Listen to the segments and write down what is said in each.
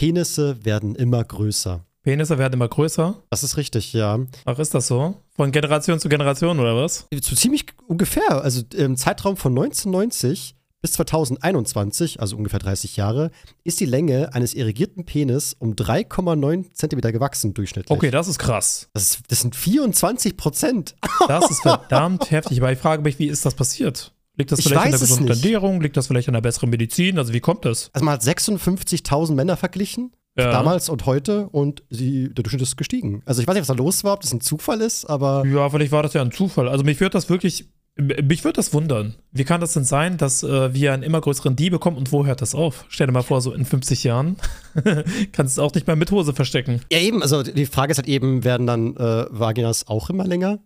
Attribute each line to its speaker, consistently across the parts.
Speaker 1: Penisse werden immer größer.
Speaker 2: Penisse werden immer größer.
Speaker 1: Das ist richtig, ja.
Speaker 2: Ach, ist das so? Von Generation zu Generation oder was?
Speaker 1: So ziemlich ungefähr. Also im Zeitraum von 1990 bis 2021, also ungefähr 30 Jahre, ist die Länge eines irrigierten Penis um 3,9 Zentimeter gewachsen durchschnittlich.
Speaker 2: Okay, das ist krass.
Speaker 1: Das, ist, das sind 24 Prozent.
Speaker 2: Das ist verdammt heftig. Aber ich frage mich, wie ist das passiert? Liegt das
Speaker 1: Ich
Speaker 2: vielleicht an der gesunden. Ernährung? Liegt das vielleicht an der besseren Medizin? Also wie kommt das?
Speaker 1: Also man hat 56.000 Männer verglichen.
Speaker 2: Ja.
Speaker 1: Damals und heute und sie, der Durchschnitt ist gestiegen. Also ich weiß nicht, was da los war, ob das ein Zufall ist, aber
Speaker 2: Ja, vielleicht war das ja ein Zufall. Also mich würde das wirklich, mich würde das wundern. Wie kann das denn sein, dass äh, wir einen immer größeren Die bekommen und wo hört das auf? Stell dir mal vor, so in 50 Jahren kannst du es auch nicht mehr mit Hose verstecken.
Speaker 1: ja eben, also die Frage ist halt eben, werden dann äh, Vaginas auch immer länger?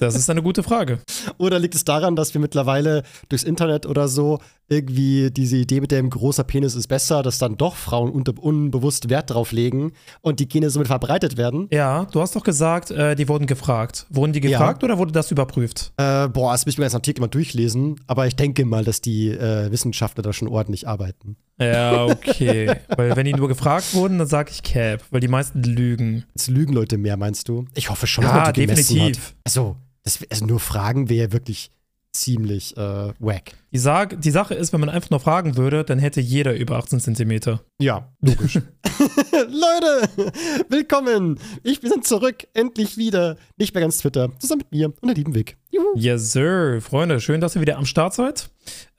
Speaker 2: Das ist eine gute Frage.
Speaker 1: Oder liegt es daran, dass wir mittlerweile durchs Internet oder so irgendwie diese Idee mit dem großer Penis ist besser, dass dann doch Frauen unter, unbewusst Wert drauf legen und die Gene somit verbreitet werden?
Speaker 2: Ja, du hast doch gesagt, äh, die wurden gefragt. Wurden die
Speaker 1: Ja.
Speaker 2: gefragt oder wurde das überprüft?
Speaker 1: Äh, boah, das müssen wir jetzt Artikel mal durchlesen, aber ich denke mal, dass die äh, Wissenschaftler da schon ordentlich arbeiten.
Speaker 2: Ja, okay. weil wenn die nur gefragt wurden, dann sage ich Cap, weil die meisten lügen.
Speaker 1: Jetzt lügen Leute mehr, meinst du? Ich hoffe schon, dass
Speaker 2: Ja,
Speaker 1: man die
Speaker 2: definitiv.
Speaker 1: Hat. Also, das, also nur Fragen wäre wirklich ziemlich äh, wack.
Speaker 2: Die, Sag, die Sache ist, wenn man einfach nur fragen würde, dann hätte jeder über 18 Zentimeter.
Speaker 1: Ja, logisch. Leute, willkommen. Ich, sind zurück, endlich wieder. Nicht mehr ganz Twitter, zusammen mit mir und der lieben Vic. Juhu.
Speaker 2: Yes, sir. Freunde, schön, dass ihr wieder am Start seid.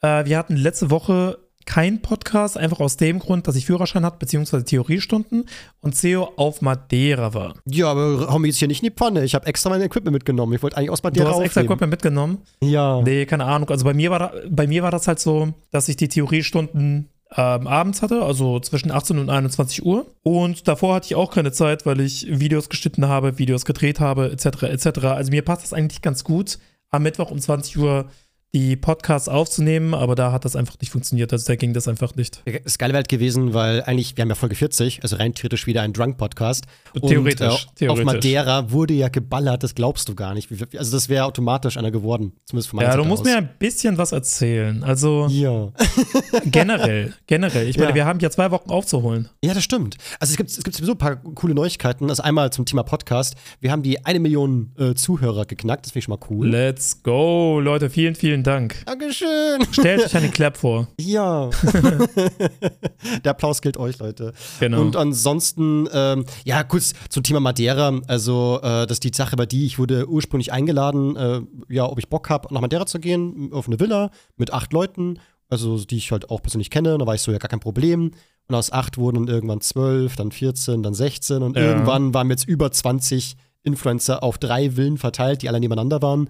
Speaker 2: Äh, wir hatten letzte Woche keinen Podcast, einfach aus dem Grund, dass ich Führerschein hatte, beziehungsweise Theoriestunden und CEO auf Madeira war.
Speaker 1: Ja, aber hauen wir jetzt hier nicht in die Pfanne. Ich habe extra mein Equipment mitgenommen. Ich wollte eigentlich aus
Speaker 2: Du
Speaker 1: Madeira
Speaker 2: hast extra
Speaker 1: aufnehmen.
Speaker 2: Equipment mitgenommen?
Speaker 1: Ja.
Speaker 2: Nee, keine Ahnung. Also bei mir war, da, bei mir war das halt so, dass ich die Theoriestunden ähm, abends hatte, also zwischen 18 und 21 Uhr. Und davor hatte ich auch keine Zeit, weil ich Videos geschnitten habe, Videos gedreht habe, etc. etc. Also mir passt das eigentlich ganz gut, am Mittwoch um 20 Uhr die Podcasts aufzunehmen, aber da hat das einfach nicht funktioniert. Also da ging das einfach nicht.
Speaker 1: Das geile wäre halt gewesen, weil eigentlich, wir haben ja Folge 40, also rein theoretisch wieder ein Drunk-Podcast.
Speaker 2: Theoretisch,
Speaker 1: Und, äh,
Speaker 2: theoretisch.
Speaker 1: Auf Madeira wurde ja geballert, das glaubst du gar nicht. Also das wäre automatisch einer geworden, zumindest von meiner
Speaker 2: Ja, du
Speaker 1: Seite
Speaker 2: musst
Speaker 1: aus.
Speaker 2: mir ein bisschen was erzählen. Also
Speaker 1: Ja.
Speaker 2: generell, generell. Ich meine,
Speaker 1: Ja.
Speaker 2: wir haben ja zwei Wochen aufzuholen.
Speaker 1: ja, das stimmt. Also es gibt, es gibt sowieso ein paar coole Neuigkeiten. Also einmal zum Thema Podcast. Wir haben die eine Million äh, Zuhörer geknackt, das finde ich schon mal cool.
Speaker 2: Let's go, Leute. Vielen, vielen Dank.
Speaker 1: Dankeschön.
Speaker 2: Stellt euch eine Clap vor.
Speaker 1: Ja. Der Applaus gilt euch, Leute.
Speaker 2: Genau.
Speaker 1: Und ansonsten, ähm, ja, kurz zum Thema Madeira. Also, äh, das ist die Sache, bei die ich wurde ursprünglich eingeladen, äh, ja, ob ich Bock habe, nach Madeira zu gehen, auf eine Villa mit acht Leuten, also die ich halt auch persönlich kenne. Da war ich so, ja, gar kein Problem. Und aus acht wurden dann irgendwann zwölf, dann 14, dann 16 und
Speaker 2: Ja.
Speaker 1: irgendwann waren jetzt über 20 Influencer auf drei Villen verteilt, die alle nebeneinander waren.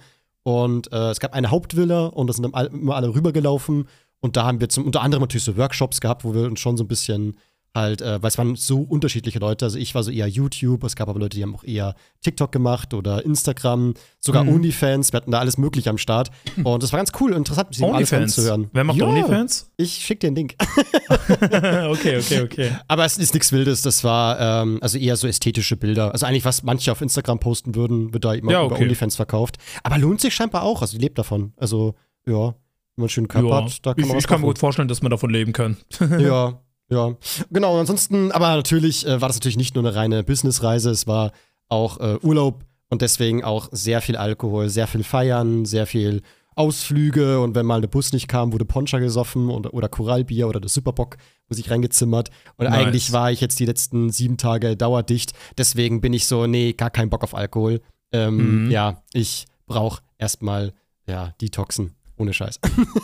Speaker 1: Und äh, es gab eine Hauptvilla und da sind immer alle rübergelaufen. Und da haben wir zum, unter anderem natürlich so Workshops gehabt, wo wir uns schon so ein bisschen halt, äh, weil es waren so unterschiedliche Leute. Also ich war so eher YouTube, es gab aber Leute, die haben auch eher TikTok gemacht oder Instagram, sogar
Speaker 2: Mhm.
Speaker 1: OnlyFans, wir hatten da alles mögliche am Start. Und das war ganz cool und interessant, sich alles anzuhören.
Speaker 2: Wer macht
Speaker 1: Ja,
Speaker 2: OnlyFans?
Speaker 1: Ich schick dir einen Link.
Speaker 2: okay, okay, okay.
Speaker 1: Aber es ist nichts Wildes, das war ähm, also eher so ästhetische Bilder. Also eigentlich, was manche auf Instagram posten würden, wird da immer
Speaker 2: Ja,
Speaker 1: über
Speaker 2: okay.
Speaker 1: OnlyFans verkauft. Aber lohnt sich scheinbar auch, also die lebt davon. Also, ja, wenn man schönen Körper
Speaker 2: Ja,
Speaker 1: hat, da kann
Speaker 2: ich
Speaker 1: man was
Speaker 2: ich kann mir gut vorstellen, dass man davon leben kann.
Speaker 1: Ja, ja. Genau, und ansonsten, aber natürlich äh, war das natürlich nicht nur eine reine Businessreise, es war auch äh, Urlaub und deswegen auch sehr viel Alkohol, sehr viel Feiern, sehr viel Ausflüge und wenn mal der Bus nicht kam, wurde Poncha gesoffen und, oder Korallbier oder das Superbock wo sich reingezimmert. Und
Speaker 2: Nice.
Speaker 1: eigentlich war ich jetzt die letzten sieben Tage dauerdicht, deswegen bin ich so, nee, gar keinen Bock auf Alkohol. Ähm,
Speaker 2: Mhm.
Speaker 1: Ja, ich brauche erstmal, ja, Detoxen. Ohne Scheiß.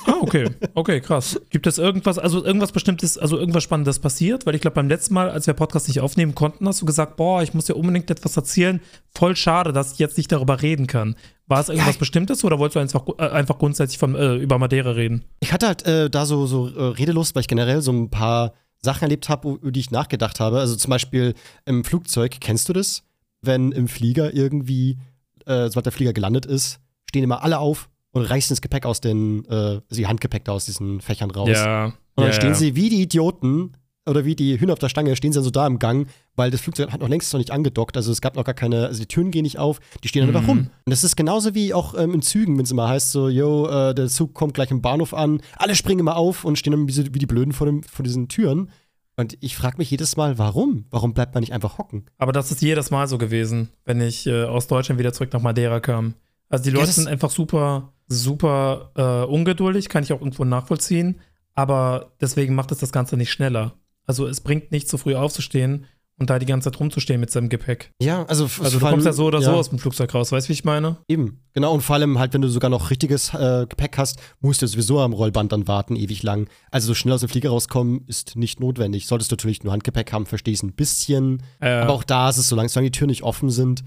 Speaker 2: Ah, okay. Okay, krass. Gibt es irgendwas, also irgendwas Bestimmtes, also irgendwas Spannendes passiert? Weil ich glaube, beim letzten Mal, als wir Podcast nicht aufnehmen konnten, hast du gesagt, boah, ich muss dir unbedingt etwas erzählen. Voll schade, dass ich jetzt nicht darüber reden kann. War es irgendwas
Speaker 1: Ja.
Speaker 2: Bestimmtes oder wolltest du einfach, äh, einfach grundsätzlich von, äh, über Madeira reden?
Speaker 1: Ich hatte halt äh, da so, so äh, Redelust, weil ich generell so ein paar Sachen erlebt habe, über die ich nachgedacht habe. Also zum Beispiel im Flugzeug, kennst du das? Wenn im Flieger irgendwie, äh, sobald der Flieger gelandet ist, stehen immer alle auf und reißen das Gepäck aus den, äh, also die Handgepäck da aus diesen Fächern raus.
Speaker 2: Ja.
Speaker 1: Und dann
Speaker 2: ja,
Speaker 1: stehen
Speaker 2: ja.
Speaker 1: sie wie die Idioten oder wie die Hühner auf der Stange, stehen sie dann so da im Gang, weil das Flugzeug hat noch längst noch nicht angedockt. Also es gab noch gar keine, also die Türen gehen nicht auf, die stehen dann
Speaker 2: Mhm.
Speaker 1: einfach rum. Und das ist genauso wie auch ähm, in Zügen, wenn es immer heißt, so, yo, äh, der Zug kommt gleich im Bahnhof an, alle springen immer auf und stehen dann wie, so- wie die Blöden vor, dem, vor diesen Türen. Und ich frage mich jedes Mal, warum? Warum bleibt man nicht einfach hocken?
Speaker 2: Aber das ist jedes Mal so gewesen, wenn ich äh, aus Deutschland wieder zurück nach Madeira kam. Also die
Speaker 1: Ja,
Speaker 2: Leute
Speaker 1: das-
Speaker 2: sind einfach super, super äh, ungeduldig, kann ich auch irgendwo nachvollziehen. Aber deswegen macht es das Ganze nicht schneller. Also es bringt nichts, so früh aufzustehen und da die ganze Zeit rumzustehen mit seinem Gepäck.
Speaker 1: Ja, also,
Speaker 2: Also du kommst ja so oder so
Speaker 1: ja.
Speaker 2: aus dem Flugzeug raus, weißt du, wie ich meine?
Speaker 1: Eben, genau. Und vor allem halt, wenn du sogar noch richtiges äh, Gepäck hast, musst du sowieso am Rollband dann warten, ewig lang. Also so schnell aus dem Flieger rauskommen ist nicht notwendig. Solltest du natürlich nur Handgepäck haben, verstehe ich es ein bisschen.
Speaker 2: Äh,
Speaker 1: Aber auch da ist es, solange, solange die Türen nicht offen sind,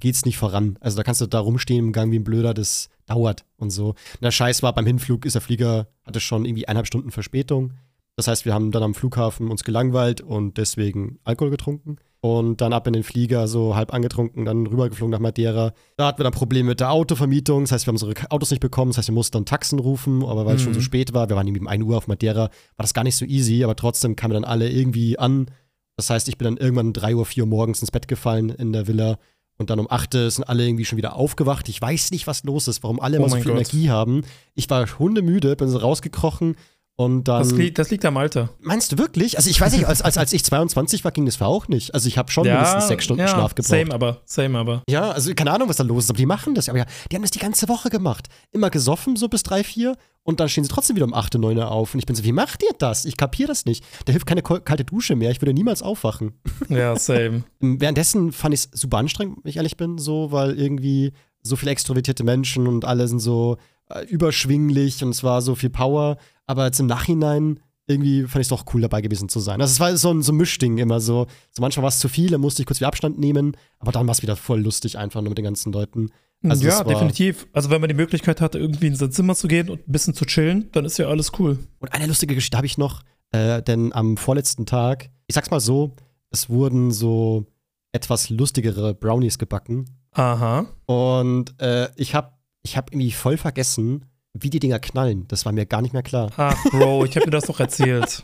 Speaker 1: geht's nicht voran. Also da kannst du da rumstehen im Gang wie ein Blöder, das dauert und so. Na Scheiß war, beim Hinflug ist der Flieger, hatte schon irgendwie eineinhalb Stunden Verspätung. Das heißt, wir haben dann am Flughafen uns gelangweilt und deswegen Alkohol getrunken. Und dann ab in den Flieger, so halb angetrunken, dann rübergeflogen nach Madeira. Da hatten wir dann Probleme mit der Autovermietung. Das heißt, wir haben unsere Autos nicht bekommen. Das heißt, wir mussten dann Taxen rufen. Aber weil es schon
Speaker 2: Mhm.
Speaker 1: so spät war, wir waren irgendwie um 1 Uhr auf Madeira, war das gar nicht so easy. Aber trotzdem kamen wir dann alle irgendwie an. Das heißt, ich bin dann irgendwann um 3 Uhr, 4 Uhr morgens ins Bett gefallen in der Villa. Und dann um 8 Uhr sind alle irgendwie schon wieder aufgewacht. Ich weiß nicht, was los ist, warum alle
Speaker 2: Oh
Speaker 1: immer so
Speaker 2: mein
Speaker 1: viel
Speaker 2: Gott.
Speaker 1: Energie haben. Ich war hundemüde, bin so rausgekrochen. Und dann.
Speaker 2: das, liegt, das liegt am Alter.
Speaker 1: Meinst du wirklich? Also ich weiß nicht, als, als, als ich 22 war, ging das für auch nicht. Also ich habe schon mindestens sechs Stunden
Speaker 2: ja,
Speaker 1: Schlaf gebraucht.
Speaker 2: Same aber, same aber.
Speaker 1: Ja, also keine Ahnung, was da los ist, aber die machen das. Aber ja, die haben das die ganze Woche gemacht. Immer gesoffen, so bis drei, vier. Und dann stehen sie trotzdem wieder um 8, 9 Uhr auf. Und ich bin so, wie macht ihr das? Ich kapiere das nicht. Da hilft keine kalte Dusche mehr. Ich würde niemals aufwachen.
Speaker 2: Ja, same.
Speaker 1: Währenddessen fand ich es super anstrengend, wenn ich ehrlich bin, so, weil irgendwie so viele extrovertierte Menschen und alle sind so äh, überschwinglich und es war so viel Power. Aber jetzt im Nachhinein irgendwie fand ich es doch cool dabei gewesen zu sein. Also es war so ein, so ein Mischding immer so. So manchmal war es zu viel, dann musste ich kurz wieder Abstand nehmen, aber dann war es wieder voll lustig einfach nur mit den ganzen Leuten. Also
Speaker 2: ja, definitiv. Also wenn man die Möglichkeit hatte, irgendwie in sein Zimmer zu gehen und ein bisschen zu chillen, dann ist ja alles cool.
Speaker 1: Und eine lustige Geschichte habe ich noch, äh, denn am vorletzten Tag, ich sag's mal so, es wurden so etwas lustigere Brownies gebacken.
Speaker 2: Aha.
Speaker 1: Und äh, ich habe ich hab irgendwie voll vergessen, wie die Dinger knallen. Das war mir gar nicht mehr klar.
Speaker 2: Ach, Bro, ich habe dir das doch erzählt.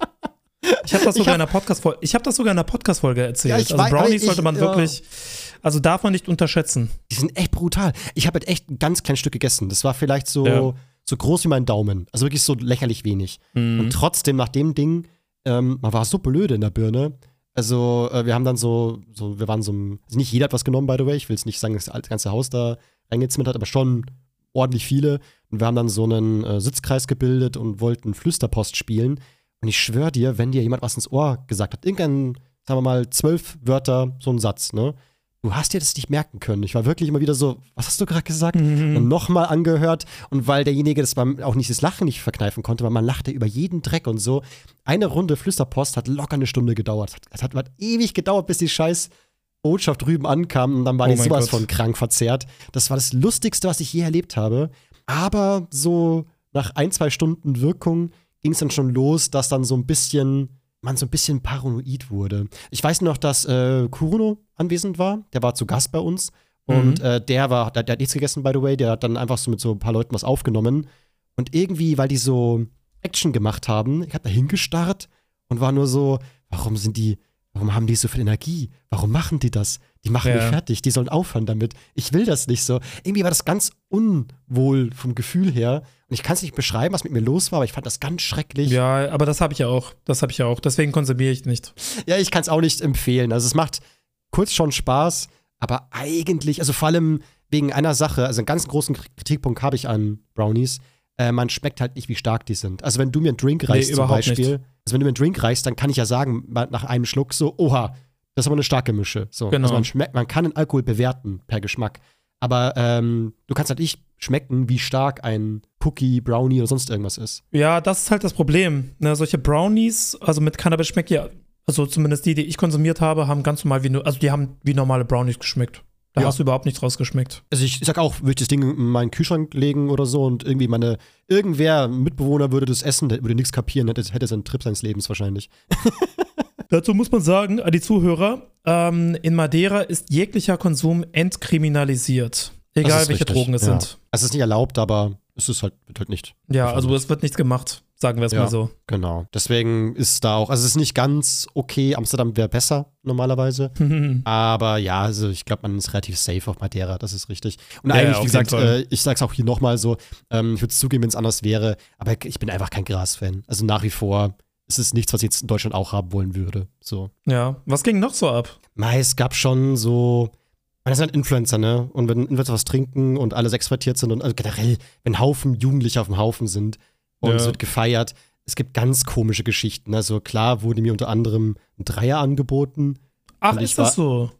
Speaker 2: Ich habe das
Speaker 1: Ich hab-
Speaker 2: in einer Podcast-Folge, ich habe das sogar in einer Podcast-Folge erzählt.
Speaker 1: Ja,
Speaker 2: also
Speaker 1: weiß,
Speaker 2: Brownies
Speaker 1: ich-
Speaker 2: sollte man
Speaker 1: ja.
Speaker 2: wirklich, also darf man nicht unterschätzen.
Speaker 1: Die sind echt brutal. Ich habe halt echt ein ganz kleines Stück gegessen. Das war vielleicht so,
Speaker 2: Ja.
Speaker 1: so groß wie mein Daumen. Also wirklich so lächerlich wenig.
Speaker 2: Mhm.
Speaker 1: Und trotzdem, nach dem Ding, ähm, man war so blöde in der Birne. Also, äh, wir haben dann so, so, wir waren so, also nicht jeder hat was genommen, by the way. Ich will jetzt nicht sagen, dass das ganze Haus da reingezimmert hat, aber schon ordentlich viele. Und wir haben dann so einen äh, Sitzkreis gebildet und wollten Flüsterpost spielen. Und ich schwöre dir, wenn dir jemand was ins Ohr gesagt hat, irgendein, sagen wir mal, zwölf Wörter, so ein Satz, ne? Du hast dir das nicht merken können. Ich war wirklich immer wieder so, was hast du gerade gesagt?
Speaker 2: Mhm.
Speaker 1: Und nochmal angehört. Und weil derjenige das beim, auch nicht das Lachen nicht verkneifen konnte, weil man lachte über jeden Dreck und so. Eine Runde Flüsterpost hat locker eine Stunde gedauert. Es hat, hat ewig gedauert, bis die scheiß Botschaft drüben ankam und dann war
Speaker 2: Oh
Speaker 1: die sowas
Speaker 2: Gott.
Speaker 1: von krank verzerrt. Das war das Lustigste, was ich je erlebt habe. Aber so nach ein, zwei Stunden Wirkung ging es dann schon los, dass dann so ein bisschen, man so ein bisschen paranoid wurde. Ich weiß noch, dass äh, Kuruno anwesend war. Der war zu Gast bei uns. Und
Speaker 2: Mhm.
Speaker 1: äh, der war, der, der hat nichts gegessen, by the way. Der hat dann einfach so mit so ein paar Leuten was aufgenommen. Und irgendwie, weil die so Action gemacht haben, ich hab da hingestarrt und war nur so, warum sind die, warum haben die so viel Energie? Warum machen die das? Die machen mich
Speaker 2: Ja.
Speaker 1: fertig, die sollen aufhören damit. Ich will das nicht so. Irgendwie war das ganz unwohl vom Gefühl her. Und ich kann es nicht beschreiben, was mit mir los war, aber ich fand das ganz schrecklich.
Speaker 2: Ja, aber das habe ich ja auch. Das habe ich ja auch. Deswegen konsumiere ich nicht.
Speaker 1: Ja, ich kann es auch nicht empfehlen. Also es macht kurz schon Spaß, aber eigentlich, also vor allem wegen einer Sache, also einen ganz großen Kritikpunkt habe ich an Brownies. Äh, man schmeckt halt nicht, wie stark die sind. Also wenn du mir einen Drink reichst zum
Speaker 2: überhaupt
Speaker 1: Beispiel,
Speaker 2: nicht.
Speaker 1: also wenn du mir einen Drink reichst, dann kann ich ja sagen, nach einem Schluck so, oha, das ist aber eine starke Mische. So.
Speaker 2: Genau.
Speaker 1: Also man, schmeckt, man kann den Alkohol bewerten per Geschmack. Aber ähm, du kannst halt nicht schmecken, wie stark ein Cookie, Brownie oder sonst irgendwas ist.
Speaker 2: Ja, das ist halt das Problem. Ne, solche Brownies, also mit Cannabis schmeckt ja, also zumindest die, die ich konsumiert habe, haben ganz normal wie, nur- also die haben wie normale Brownies geschmeckt. Da
Speaker 1: Ja.
Speaker 2: hast du überhaupt nichts rausgeschmeckt.
Speaker 1: Also ich sag auch, würde ich das Ding in meinen Kühlschrank legen oder so und irgendwie meine, irgendwer, Mitbewohner würde das essen, der würde nichts kapieren, hätte, hätte seinen Trip seines Lebens wahrscheinlich.
Speaker 2: Dazu muss man sagen, an die Zuhörer, ähm, in Madeira ist jeglicher Konsum entkriminalisiert. Egal welche
Speaker 1: richtig,
Speaker 2: Drogen es
Speaker 1: ja.
Speaker 2: sind.
Speaker 1: Es ist nicht erlaubt, aber es ist halt, wird halt nicht.
Speaker 2: Ja, also es wird nichts gemacht, sagen wir es
Speaker 1: Ja.
Speaker 2: mal so.
Speaker 1: Genau. Deswegen ist da auch, also es ist nicht ganz okay, Amsterdam wäre besser normalerweise. Aber ja, also ich glaube, man ist relativ safe auf Madeira, das ist richtig. Und
Speaker 2: Ja,
Speaker 1: eigentlich, wie gesagt, äh, ich sag's auch hier nochmal so, ähm, ich würde es zugeben, wenn es anders wäre, aber ich bin einfach kein Gras-Fan. Also nach wie vor es ist nichts, was ich jetzt in Deutschland auch haben wollen würde. So.
Speaker 2: Ja, was ging noch so ab?
Speaker 1: Mei, es gab schon so. Das sind halt Influencer, ne? Und wenn Influencer was trinken und alle sexvertiert sind und also generell, wenn Haufen Jugendliche auf dem Haufen sind und
Speaker 2: Ja.
Speaker 1: es wird gefeiert, es gibt ganz komische Geschichten. Also klar wurde mir unter anderem ein Dreier angeboten.
Speaker 2: Ach, ist das so?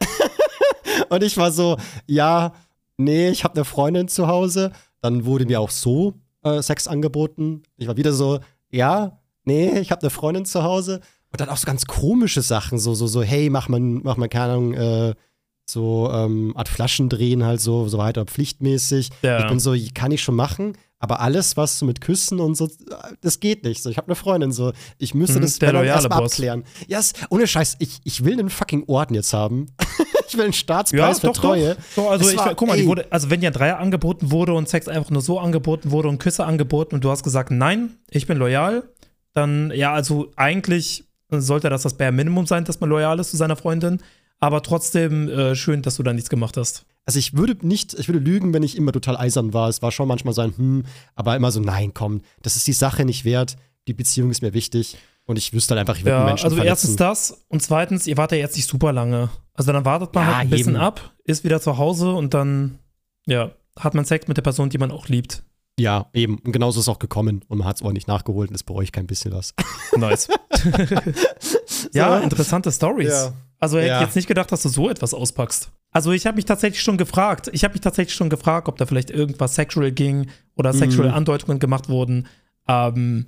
Speaker 1: Und ich war so, ja, nee, ich habe eine Freundin zu Hause. Dann wurde mir auch so äh, Sex angeboten. Ich war wieder so, ja, nee, ich habe eine Freundin zu Hause. Und dann auch so ganz komische Sachen, so, so, so, hey, mach mal, mach mal, keine Ahnung, äh, so ähm, Art Flaschen drehen halt so, so weiter, pflichtmäßig.
Speaker 2: Ja.
Speaker 1: Ich bin so, kann ich schon machen, aber alles, was so mit Küssen und so, das geht nicht. So, ich habe eine Freundin, so, ich müsste
Speaker 2: Mhm,
Speaker 1: das
Speaker 2: der
Speaker 1: erstmal
Speaker 2: Boss.
Speaker 1: abklären. Ja, yes, ohne Scheiß, ich, ich will einen fucking Orden jetzt haben. ich will einen
Speaker 2: Ja,
Speaker 1: Staatspreis für
Speaker 2: doch,
Speaker 1: Treue.
Speaker 2: doch. So, also
Speaker 1: Es
Speaker 2: ich,
Speaker 1: war-
Speaker 2: guck mal, wurde, also wenn dir ein Dreier angeboten wurde und Sex einfach nur so angeboten wurde und Küsse angeboten und du hast gesagt, nein, ich bin loyal, dann, ja, also eigentlich sollte das das Bare Minimum sein, dass man loyal ist zu seiner Freundin, aber trotzdem äh, schön, dass du da nichts gemacht hast.
Speaker 1: Also ich würde nicht, ich würde lügen, wenn ich immer total eisern war. Es war schon manchmal so ein Hm, aber immer so, nein, komm, das ist die Sache nicht wert. Die Beziehung ist mir wichtig. Und ich wüsste halt einfach, ich würde einen
Speaker 2: Ja,
Speaker 1: Menschen
Speaker 2: also
Speaker 1: verletzen.
Speaker 2: erstens das und zweitens, ihr wart ja jetzt nicht super lange. Also dann wartet man
Speaker 1: Ja,
Speaker 2: halt ein bisschen
Speaker 1: eben.
Speaker 2: ab, ist wieder zu Hause und dann, ja, hat man Sex mit der Person, die man auch liebt.
Speaker 1: Ja, eben. Und genauso ist es auch gekommen. Und man hat es ordentlich nachgeholt und das bereue ich kein bisschen was.
Speaker 2: Nice. ja,
Speaker 1: So.
Speaker 2: interessante Stories.
Speaker 1: Ja.
Speaker 2: Also hätte
Speaker 1: Ja.
Speaker 2: ich jetzt nicht gedacht, dass du so etwas auspackst. Also ich habe mich tatsächlich schon gefragt, ich habe mich tatsächlich schon gefragt, ob da vielleicht irgendwas sexual ging oder sexual
Speaker 1: Mhm.
Speaker 2: Andeutungen gemacht wurden. Ähm,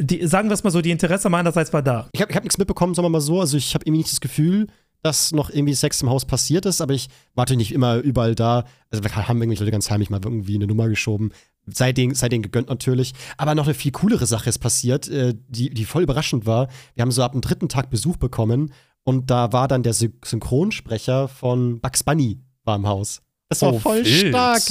Speaker 2: die, sagen wir es mal so, die Interesse meinerseits war da.
Speaker 1: Ich habe ich hab nichts mitbekommen, sagen wir mal so. Also ich habe irgendwie nicht das Gefühl, dass noch irgendwie Sex im Haus passiert ist, aber ich warte nicht immer überall da. Also wir haben irgendwelche Leute ganz heimlich mal irgendwie eine Nummer geschoben. Sei denen, sei denen gegönnt natürlich. Aber noch eine viel coolere Sache ist passiert, äh, die, die voll überraschend war. Wir haben so ab dem dritten Tag Besuch bekommen und da war dann der Syn Synchronsprecher von Bugs Bunny war im Haus. Das war
Speaker 2: Oh,
Speaker 1: voll
Speaker 2: wild.
Speaker 1: stark.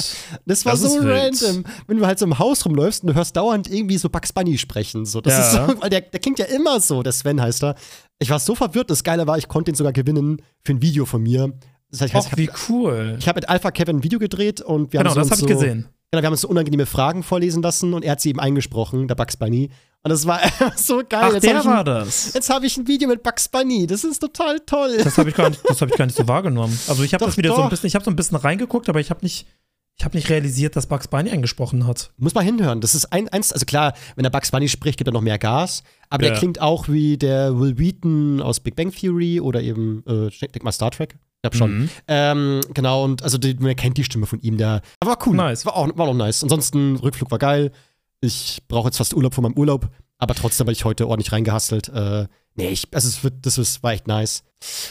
Speaker 1: Das war
Speaker 2: Das
Speaker 1: so random. Wenn du halt so im Haus rumläufst und du hörst dauernd irgendwie so Bugs Bunny sprechen. So, das
Speaker 2: Ja.
Speaker 1: ist so, weil der, der klingt ja immer so, der Sven heißt er. Ich war so verwirrt. Das Geile war, ich konnte ihn sogar gewinnen für ein Video von mir. Das heißt,
Speaker 2: Ach,
Speaker 1: ich
Speaker 2: wie
Speaker 1: habe
Speaker 2: cool.
Speaker 1: hab mit Alpha Kevin ein Video gedreht und wir
Speaker 2: Genau,
Speaker 1: haben so
Speaker 2: das habe ich
Speaker 1: so,
Speaker 2: gesehen.
Speaker 1: Genau, wir haben uns so unangenehme Fragen vorlesen lassen und er hat sie eben eingesprochen, der Bugs Bunny. Und das war so geil.
Speaker 2: Ach,
Speaker 1: jetzt
Speaker 2: der war
Speaker 1: ein,
Speaker 2: das.
Speaker 1: Jetzt habe ich ein Video mit Bugs Bunny. Das ist total toll.
Speaker 2: Das habe ich, gar nicht- das hab ich gar nicht so wahrgenommen. Also ich habe
Speaker 1: Doch,
Speaker 2: das wieder so ein
Speaker 1: doch.
Speaker 2: bisschen, ich habe so ein bisschen reingeguckt, aber ich habe nicht, ich habe nicht realisiert, dass Bugs Bunny eingesprochen hat.
Speaker 1: Muss mal hinhören. Das ist ein, eins, also klar, wenn der Bugs Bunny spricht, gibt er noch mehr Gas. Aber
Speaker 2: Ja.
Speaker 1: der klingt auch wie der Will Wheaton aus Big Bang Theory oder eben, äh, ich denk mal Star Trek. Ich glaub schon.
Speaker 2: Mhm.
Speaker 1: Ähm, genau, und also die, man kennt die Stimme von ihm. Der aber war cool.
Speaker 2: Nice.
Speaker 1: War auch, war auch nice. Ansonsten, Rückflug war geil. Ich brauche jetzt fast Urlaub von meinem Urlaub. Aber trotzdem habe ich heute ordentlich reingehasselt. Äh, nee, ich, also es wird, das ist, war echt nice.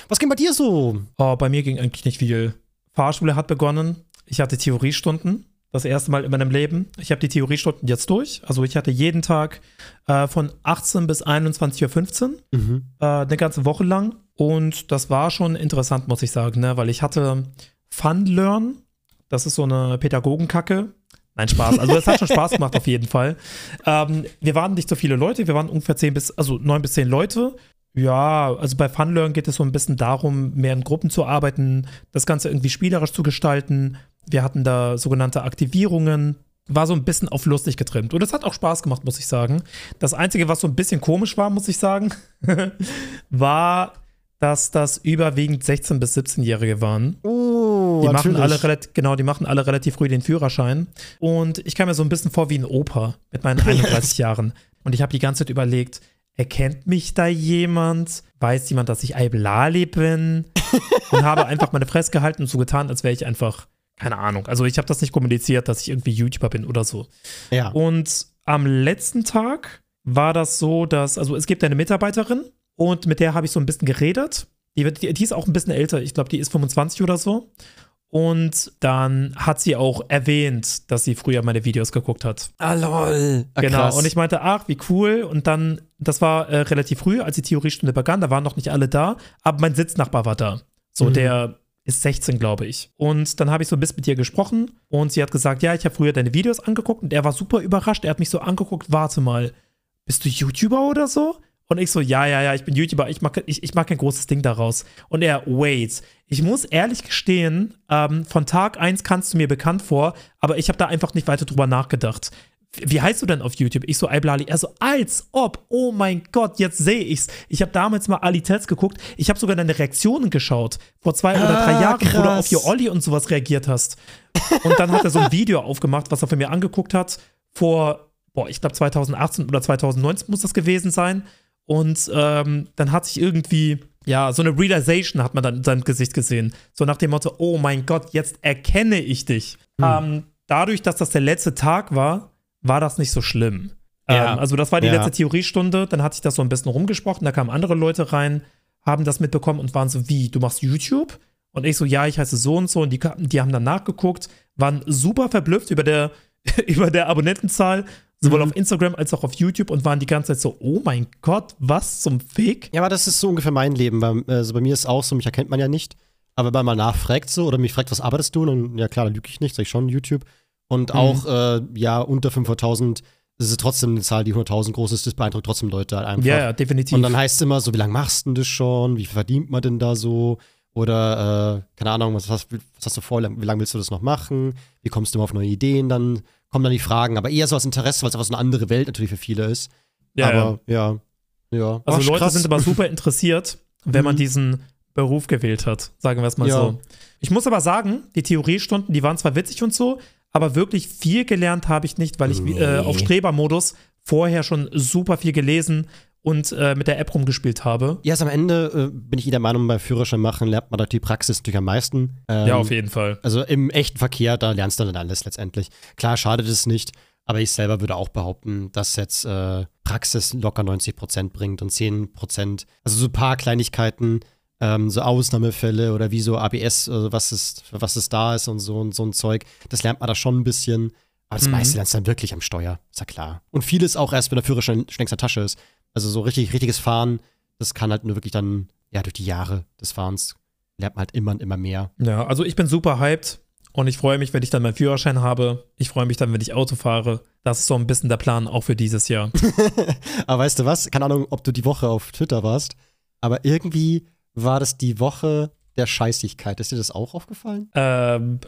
Speaker 1: Was ging bei dir so?
Speaker 2: Oh, bei mir ging eigentlich nicht viel. Fahrschule hat begonnen. Ich hatte Theoriestunden. Das erste Mal in meinem Leben. Ich habe die Theoriestunden jetzt durch. Also ich hatte jeden Tag äh, von 18 bis 21.15 Uhr,
Speaker 1: Mhm.
Speaker 2: äh, eine ganze Woche lang. Und das war schon interessant, muss ich sagen, ne? weil ich hatte Fun Learn. Das ist so eine Pädagogenkacke. Nein, Spaß. Also es hat schon Spaß gemacht auf jeden Fall. Ähm, wir waren nicht so viele Leute, wir waren ungefähr 10 bis, also 9 bis 10 Leute. Ja, also bei Funlearn geht es so ein bisschen darum, mehr in Gruppen zu arbeiten, das Ganze irgendwie spielerisch zu gestalten. Wir hatten da sogenannte Aktivierungen, war so ein bisschen auf lustig getrimmt. Und es hat auch Spaß gemacht, muss ich sagen. Das Einzige, was so ein bisschen komisch war, muss ich sagen, war, dass das überwiegend 16- bis 17-Jährige waren.
Speaker 1: Oh,
Speaker 2: Die machen alle relativ, genau, die machen alle relativ früh den Führerschein. Und ich kam mir so ein bisschen vor wie ein Opa mit meinen 31 Jahren. Und ich habe die ganze Zeit überlegt, erkennt mich da jemand? Weiß jemand, dass ich Aiblali bin? Und habe einfach meine Fresse gehalten und so getan, als wäre ich einfach, keine Ahnung. Also ich habe das nicht kommuniziert, dass ich irgendwie YouTuber bin oder so.
Speaker 1: Ja.
Speaker 2: Und am letzten Tag war das so, dass, also es gibt eine Mitarbeiterin und mit der habe ich so ein bisschen geredet. Die, wird, die, die ist auch ein bisschen älter, ich glaube, die ist 25 oder so. Und dann hat sie auch erwähnt, dass sie früher meine Videos geguckt hat.
Speaker 1: Ah, lol. Ah,
Speaker 2: genau.
Speaker 1: krass.
Speaker 2: Und ich meinte, ach, wie cool. Und dann, das war äh, relativ früh, als die Theoriestunde begann, da waren noch nicht alle da, aber mein Sitznachbar war da. So,
Speaker 1: Mhm.
Speaker 2: der ist 16, glaube ich. Und dann habe ich so ein bisschen mit ihr gesprochen und sie hat gesagt, ja, ich habe früher deine Videos angeguckt und er war super überrascht. Er hat mich so angeguckt, warte mal, bist du YouTuber oder so? Und ich so, ja, ja, ja, ich bin YouTuber, ich mach, ich, ich mach kein großes Ding daraus. Und er, wait, ich muss ehrlich gestehen, ähm, von Tag 1 kannst du mir bekannt vor, aber ich habe da einfach nicht weiter drüber nachgedacht. wie heißt du denn auf YouTube? Ich so, Iblali. Er so, als ob, oh mein Gott, jetzt sehe ich's. Ich habe damals mal Ali Tells geguckt. Ich habe sogar deine Reaktionen geschaut. Vor zwei ah, oder drei ah, Jahren, krass. wo du auf your Olli und sowas reagiert hast. Und dann hat er so ein Video aufgemacht, was er von mir angeguckt hat. Vor, boah, ich glaube 2018 oder 2019 muss das gewesen sein. Und ähm, dann hat sich irgendwie, ja, so eine Realization hat man dann in seinem Gesicht gesehen. So nach dem Motto, oh mein Gott, jetzt erkenne ich dich. Hm. Ähm, dadurch, dass das der letzte Tag war, war das nicht so schlimm. Ja. Ähm, also das war die ja. letzte Theoriestunde, dann hatte ich das so ein bisschen rumgesprochen, da kamen andere Leute rein, haben das mitbekommen und waren so, wie, du machst YouTube? Und ich so, ja, ich heiße so und so und die, die haben dann nachgeguckt, waren super verblüfft über der, über der Abonnentenzahl, sowohl mhm. auf Instagram als auch auf YouTube und waren die ganze Zeit so, oh mein Gott, was zum Fick?
Speaker 1: Ja, aber das ist so ungefähr mein Leben, weil also bei mir ist es auch so, mich erkennt man ja nicht, aber wenn man mal nachfragt so oder mich fragt, was arbeitest du? Und ja klar, da lüge ich nicht, sag ich schon YouTube. Und mhm. auch, äh, ja, unter 500.000 ist es trotzdem eine Zahl, die 100.000 groß ist, das beeindruckt trotzdem Leute halt einfach.
Speaker 2: Ja, ja, definitiv.
Speaker 1: Und dann heißt es immer so, wie lange machst du denn das schon? Wie viel verdient man denn da so? Oder, äh, keine Ahnung, was hast, was hast du vor? Wie lange willst du das noch machen? Wie kommst du immer auf neue Ideen? Dann kommen dann die Fragen. Aber eher so als Interesse, weil es einfach so eine andere Welt natürlich für viele ist. Ja, aber, ja. ja. ja.
Speaker 2: Also, Ach, Leute krass. sind aber super interessiert, wenn man mhm. diesen Beruf gewählt hat. Sagen wir es mal ja. so. Ich muss aber sagen, die Theoriestunden, die waren zwar witzig und so, aber wirklich viel gelernt habe ich nicht, weil ich nee. äh, auf Strebermodus vorher schon super viel gelesen und äh, mit der App rumgespielt habe.
Speaker 1: Ja, also am Ende äh, bin ich jeder Meinung, bei Führerschein machen lernt man die Praxis natürlich am meisten.
Speaker 2: Ähm, ja, auf jeden Fall.
Speaker 1: Also im echten Verkehr, da lernst du dann alles letztendlich. Klar, schadet es nicht, aber ich selber würde auch behaupten, dass jetzt äh, Praxis locker 90 Prozent bringt und 10 Prozent, also so ein paar Kleinigkeiten, ähm, so Ausnahmefälle oder wie so ABS, also was ist, was es da ist und so und so ein Zeug. Das lernt man da schon ein bisschen. Aber das mhm. meiste lernst du dann wirklich am Steuer, ist ja klar. Und vieles auch erst, wenn der Führerschein schon längst in der Tasche ist. Also so richtig, richtiges Fahren, das kann halt nur wirklich dann, ja, durch die Jahre des Fahrens lernt man halt immer und immer mehr.
Speaker 2: Ja, also ich bin super hyped und ich freue mich, wenn ich dann meinen Führerschein habe. Ich freue mich dann, wenn ich Auto fahre. Das ist so ein bisschen der Plan auch für dieses Jahr.
Speaker 1: aber weißt du was? Keine Ahnung, ob du die Woche auf Twitter warst, aber irgendwie war das die Woche der Scheißigkeit. Ist dir das auch aufgefallen?
Speaker 2: Ähm,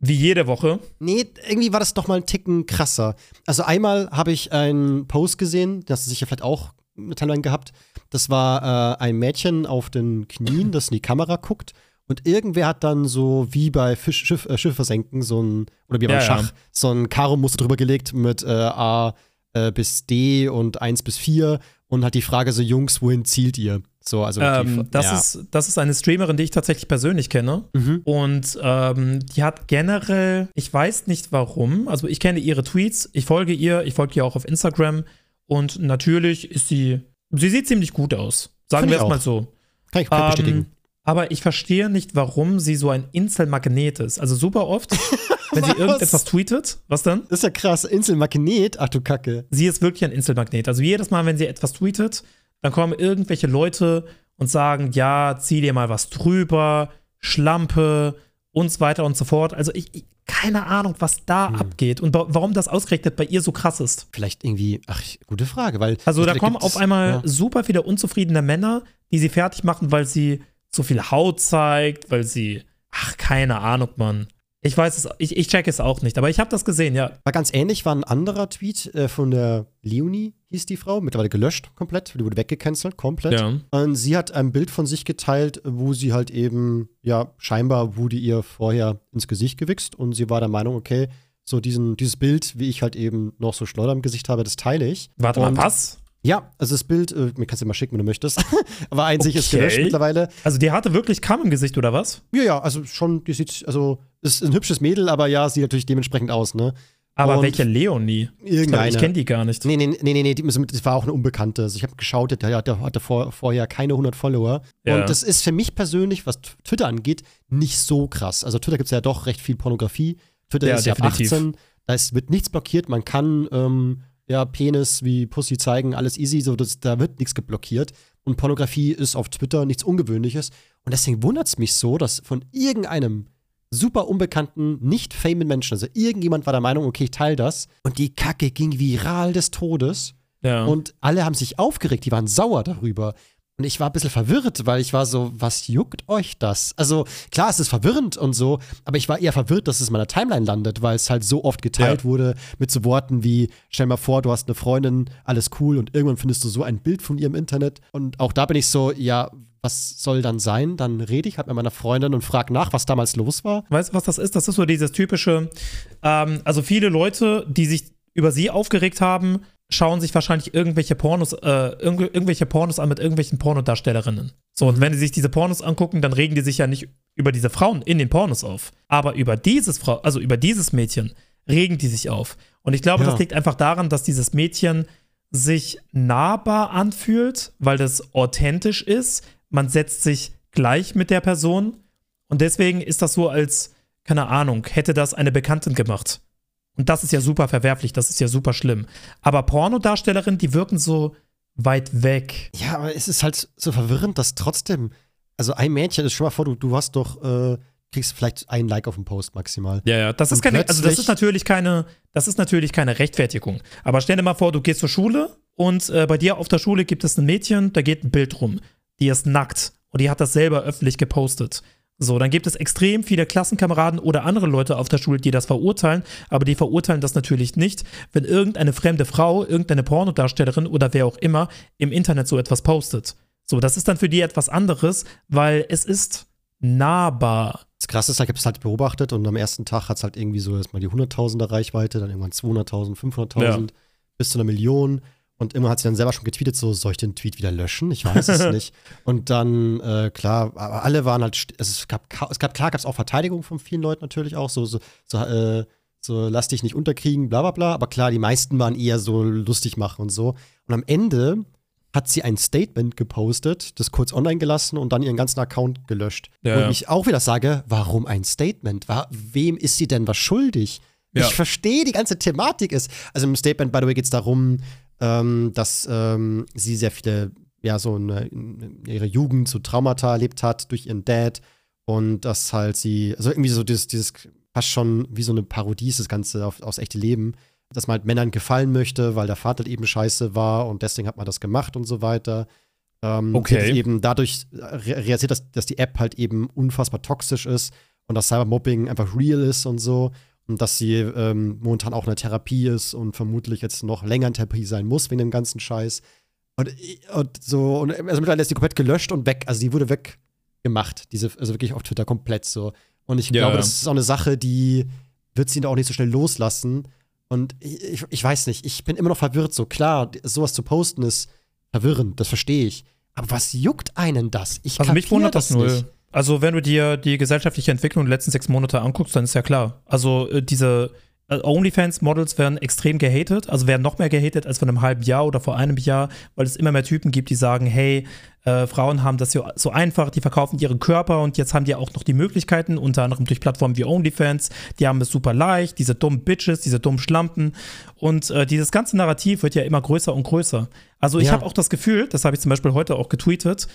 Speaker 2: wie jede Woche.
Speaker 1: Nee, irgendwie war das doch mal ein Ticken krasser. Also einmal habe ich einen Post gesehen, das sicher vielleicht auch Timeline gehabt. Das war äh, ein Mädchen auf den Knien, das in die Kamera guckt. Und irgendwer hat dann so wie bei Fisch, Schiff, äh, Schiffversenken so ein, oder wie beim ja, Schach, ja. so ein Karo-Muster drüber gelegt mit äh, A äh, bis D und 1 bis 4 und hat die Frage so, Jungs, wohin zielt ihr? So, also
Speaker 2: ähm, die, das, ja. ist, das ist eine Streamerin, die ich tatsächlich persönlich kenne. Mhm. Und ähm, die hat generell, ich weiß nicht warum, also ich kenne ihre Tweets, ich folge ihr, ich folge ihr auch auf Instagram. Und natürlich ist sie, sie sieht ziemlich gut aus. Sagen wir es mal so.
Speaker 1: Kann ich ähm, bestätigen.
Speaker 2: Aber ich verstehe nicht, warum sie so ein Inselmagnet ist. Also super oft, wenn sie irgendetwas tweetet, was dann?
Speaker 1: Das ist ja krass. Inselmagnet? Ach du Kacke.
Speaker 2: Sie ist wirklich ein Inselmagnet. Also jedes Mal, wenn sie etwas tweetet, dann kommen irgendwelche Leute und sagen, ja, zieh dir mal was drüber, Schlampe und so weiter und so fort. Also ich, ich keine Ahnung, was da hm. abgeht und warum das ausgerechnet bei ihr so krass ist.
Speaker 1: Vielleicht irgendwie, ach, gute Frage, weil.
Speaker 2: Also da kommen auf einmal ja. super viele unzufriedene Männer, die sie fertig machen, weil sie zu viel Haut zeigt, weil sie, ach, keine Ahnung, Mann. Ich weiß es, ich, ich check es auch nicht, aber ich habe das gesehen, ja.
Speaker 1: War ganz ähnlich, war ein anderer Tweet äh, von der Leonie, hieß die Frau, mittlerweile gelöscht komplett, die wurde weggecancelt, komplett. Ja. Und sie hat ein Bild von sich geteilt, wo sie halt eben, ja, scheinbar wurde ihr vorher ins Gesicht gewichst und sie war der Meinung, okay, so diesen, dieses Bild, wie ich halt eben noch so Schleuder im Gesicht habe, das teile ich.
Speaker 2: Warte und mal, was?
Speaker 1: Ja, also das Bild, äh, mir kannst du mal schicken, wenn du möchtest. Aber einzig okay. ist gelöscht mittlerweile.
Speaker 2: Also die hatte wirklich Kamm im Gesicht, oder was?
Speaker 1: Ja, ja, also schon, die sieht, also ist ein hübsches Mädel, aber ja, sieht natürlich dementsprechend aus, ne?
Speaker 2: Aber Und welche Leonie?
Speaker 1: Irgendeine.
Speaker 2: Ich, ich kenne die gar nicht.
Speaker 1: Nee, nee, nee, nee, nee, das war auch eine Unbekannte. Also ich habe geschaut, der hatte, hatte vor, vorher keine 100 Follower. Ja. Und das ist für mich persönlich, was Twitter angeht, nicht so krass. Also Twitter gibt es ja doch recht viel Pornografie. Twitter ja, ist ja ab 18. Da ist, wird nichts blockiert. Man kann ähm, ja, Penis wie Pussy zeigen, alles easy, so das, da wird nichts geblockiert. Und Pornografie ist auf Twitter nichts Ungewöhnliches. Und deswegen wundert es mich so, dass von irgendeinem super unbekannten, nicht famen Menschen, also irgendjemand war der Meinung, okay, ich teile das. Und die Kacke ging viral des Todes. Ja. Und alle haben sich aufgeregt, die waren sauer darüber. Und ich war ein bisschen verwirrt, weil ich war so, was juckt euch das? Also, klar, es ist verwirrend und so, aber ich war eher verwirrt, dass es in meiner Timeline landet, weil es halt so oft geteilt
Speaker 2: Ja.
Speaker 1: wurde mit so Worten wie, stell mal vor, du hast eine Freundin, alles cool und irgendwann findest du so ein Bild von ihr im Internet. Und auch da bin ich so, ja, was soll dann sein? Dann rede ich halt mit meiner Freundin und frage nach, was damals los war.
Speaker 2: Weißt du, was das ist? Das ist so dieses typische, ähm, also viele Leute, die sich über sie aufgeregt haben, schauen sich wahrscheinlich irgendwelche Pornos, äh, irgendw irgendwelche Pornos an mit irgendwelchen Pornodarstellerinnen. So, und wenn die sich diese Pornos angucken, dann regen die sich ja nicht über diese Frauen in den Pornos auf. Aber über dieses Frau, also über dieses Mädchen, regen die sich auf. Und ich glaube,
Speaker 1: Ja.
Speaker 2: das liegt einfach daran, dass dieses Mädchen sich nahbar anfühlt, weil das authentisch ist. Man setzt sich gleich mit der Person. Und deswegen ist das so, als, keine Ahnung, hätte das eine Bekanntin gemacht. Und das ist ja super verwerflich, das ist ja super schlimm. Aber Pornodarstellerinnen, die wirken so weit weg.
Speaker 1: Ja, aber es ist halt so verwirrend, dass trotzdem, also ein Mädchen, ist schon mal vor, du, du hast doch, äh, kriegst vielleicht ein Like auf dem Post maximal.
Speaker 2: Ja, ja, das ist keine, also das ist natürlich keine, das ist natürlich keine Rechtfertigung. Aber stell dir mal vor, du gehst zur Schule und äh, bei dir auf der Schule gibt es ein Mädchen, da geht ein Bild rum. Die ist nackt und die hat das selber öffentlich gepostet. So, dann gibt es extrem viele Klassenkameraden oder andere Leute auf der Schule, die das verurteilen, aber die verurteilen das natürlich nicht, wenn irgendeine fremde Frau, irgendeine Pornodarstellerin oder wer auch immer im Internet so etwas postet. So, das ist dann für die etwas anderes, weil es ist nahbar.
Speaker 1: Das Krasse ist, ich habe es halt beobachtet und am ersten Tag hat es halt irgendwie so erstmal die Hunderttausender Reichweite, dann irgendwann 200.000, 500.000
Speaker 2: Ja.
Speaker 1: bis zu einer Million. Und immer hat sie dann selber schon getweetet, so, soll ich den Tweet wieder löschen? Ich weiß es nicht. Und dann, äh, klar, aber alle waren halt, st- es gab, es gab klar, gab es auch Verteidigung von vielen Leuten natürlich auch, so, so, so, äh, so lass dich nicht unterkriegen, bla bla bla. Aber klar, die meisten waren eher so lustig machen und so. Und am Ende hat sie ein Statement gepostet, das kurz online gelassen und dann ihren ganzen Account gelöscht.
Speaker 2: Ja,
Speaker 1: und ich auch wieder sage, warum ein Statement? Wem ist sie denn was schuldig?
Speaker 2: Ja.
Speaker 1: Ich verstehe die ganze Thematik ist. Also im Statement, by the way, geht es darum, ähm, dass ähm, sie sehr viele, ja, so eine, in ihrer Jugend so Traumata erlebt hat durch ihren Dad und dass halt sie, also irgendwie so dieses, dieses fast schon wie so eine Parodie ist das Ganze auf, aufs echte Leben, dass man halt Männern gefallen möchte, weil der Vater halt eben scheiße war und deswegen hat man das gemacht und so weiter. Ähm,
Speaker 2: Okay.
Speaker 1: eben dadurch re- realisiert, dass, dass die App halt eben unfassbar toxisch ist und dass Cybermobbing einfach real ist und so. Und dass sie ähm, momentan auch in der Therapie ist und vermutlich jetzt noch länger in Therapie sein muss wegen dem ganzen Scheiß. Und, und so, und also mittlerweile ist die komplett gelöscht und weg. Also die wurde weggemacht, diese, also wirklich auf Twitter komplett so. Und ich
Speaker 2: Ja,
Speaker 1: glaube,
Speaker 2: ja.
Speaker 1: das ist auch eine Sache, die wird sie da auch nicht so schnell loslassen. Und ich, ich, ich weiß nicht, ich bin immer noch verwirrt. So klar, sowas zu posten ist verwirrend, das verstehe ich. Aber was juckt einen das? Ich
Speaker 2: Also mich wundert das null.
Speaker 1: nicht.
Speaker 2: Also wenn du dir die gesellschaftliche Entwicklung der letzten sechs Monate anguckst, dann ist ja klar. Also äh, diese OnlyFans-Models werden extrem gehatet, also werden noch mehr gehatet als vor einem halben Jahr oder vor einem Jahr, weil es immer mehr Typen gibt, die sagen, hey, äh, Frauen haben das ja so einfach, die verkaufen ihren Körper und jetzt haben die auch noch die Möglichkeiten, unter anderem durch Plattformen wie OnlyFans, die haben es super leicht, diese dummen Bitches, diese dummen Schlampen und äh, dieses ganze Narrativ wird ja immer größer und größer. Also ich
Speaker 1: Ja.
Speaker 2: habe auch das Gefühl, das habe ich zum Beispiel heute auch getweetet,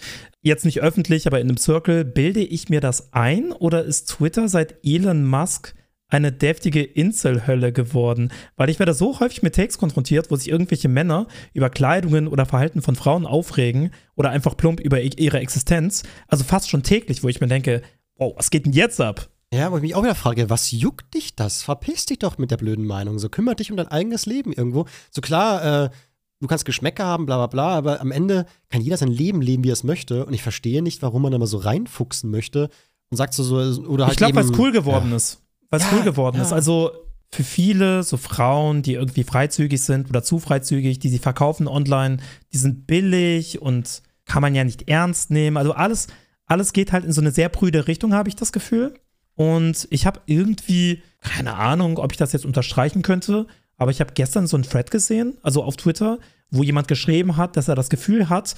Speaker 2: jetzt nicht öffentlich, aber in einem Circle, bilde ich mir das ein oder ist Twitter seit Elon Musk eine deftige Inselhölle geworden? Weil ich werde so häufig mit Takes konfrontiert, wo sich irgendwelche Männer über Kleidungen oder Verhalten von Frauen aufregen oder einfach plump über ihre Existenz. Also fast schon täglich, wo ich mir denke, wow, was geht denn jetzt ab?
Speaker 1: Ja, wo ich mich auch wieder frage, was juckt dich das? Verpiss dich doch mit der blöden Meinung. So kümmere dich um dein eigenes Leben irgendwo. So klar, äh, du kannst Geschmäcker haben, bla bla bla, aber am Ende kann jeder sein Leben leben, wie er es möchte. Und ich verstehe nicht, warum man da mal so reinfuchsen möchte und sagt so, so oder halt
Speaker 2: ich glaube, weil es cool geworden ist. Es
Speaker 1: Ja,
Speaker 2: cool geworden
Speaker 1: ja.
Speaker 2: ist. Also für viele so Frauen, die irgendwie freizügig sind oder zu freizügig, die sie verkaufen online, die sind billig und kann man ja nicht ernst nehmen. Also alles, alles geht halt in so eine sehr prüde Richtung, habe ich das Gefühl. Und ich habe irgendwie, keine Ahnung, ob ich das jetzt unterstreichen könnte, aber ich habe gestern so einen Thread gesehen, also auf Twitter, wo jemand geschrieben hat, dass er das Gefühl hat,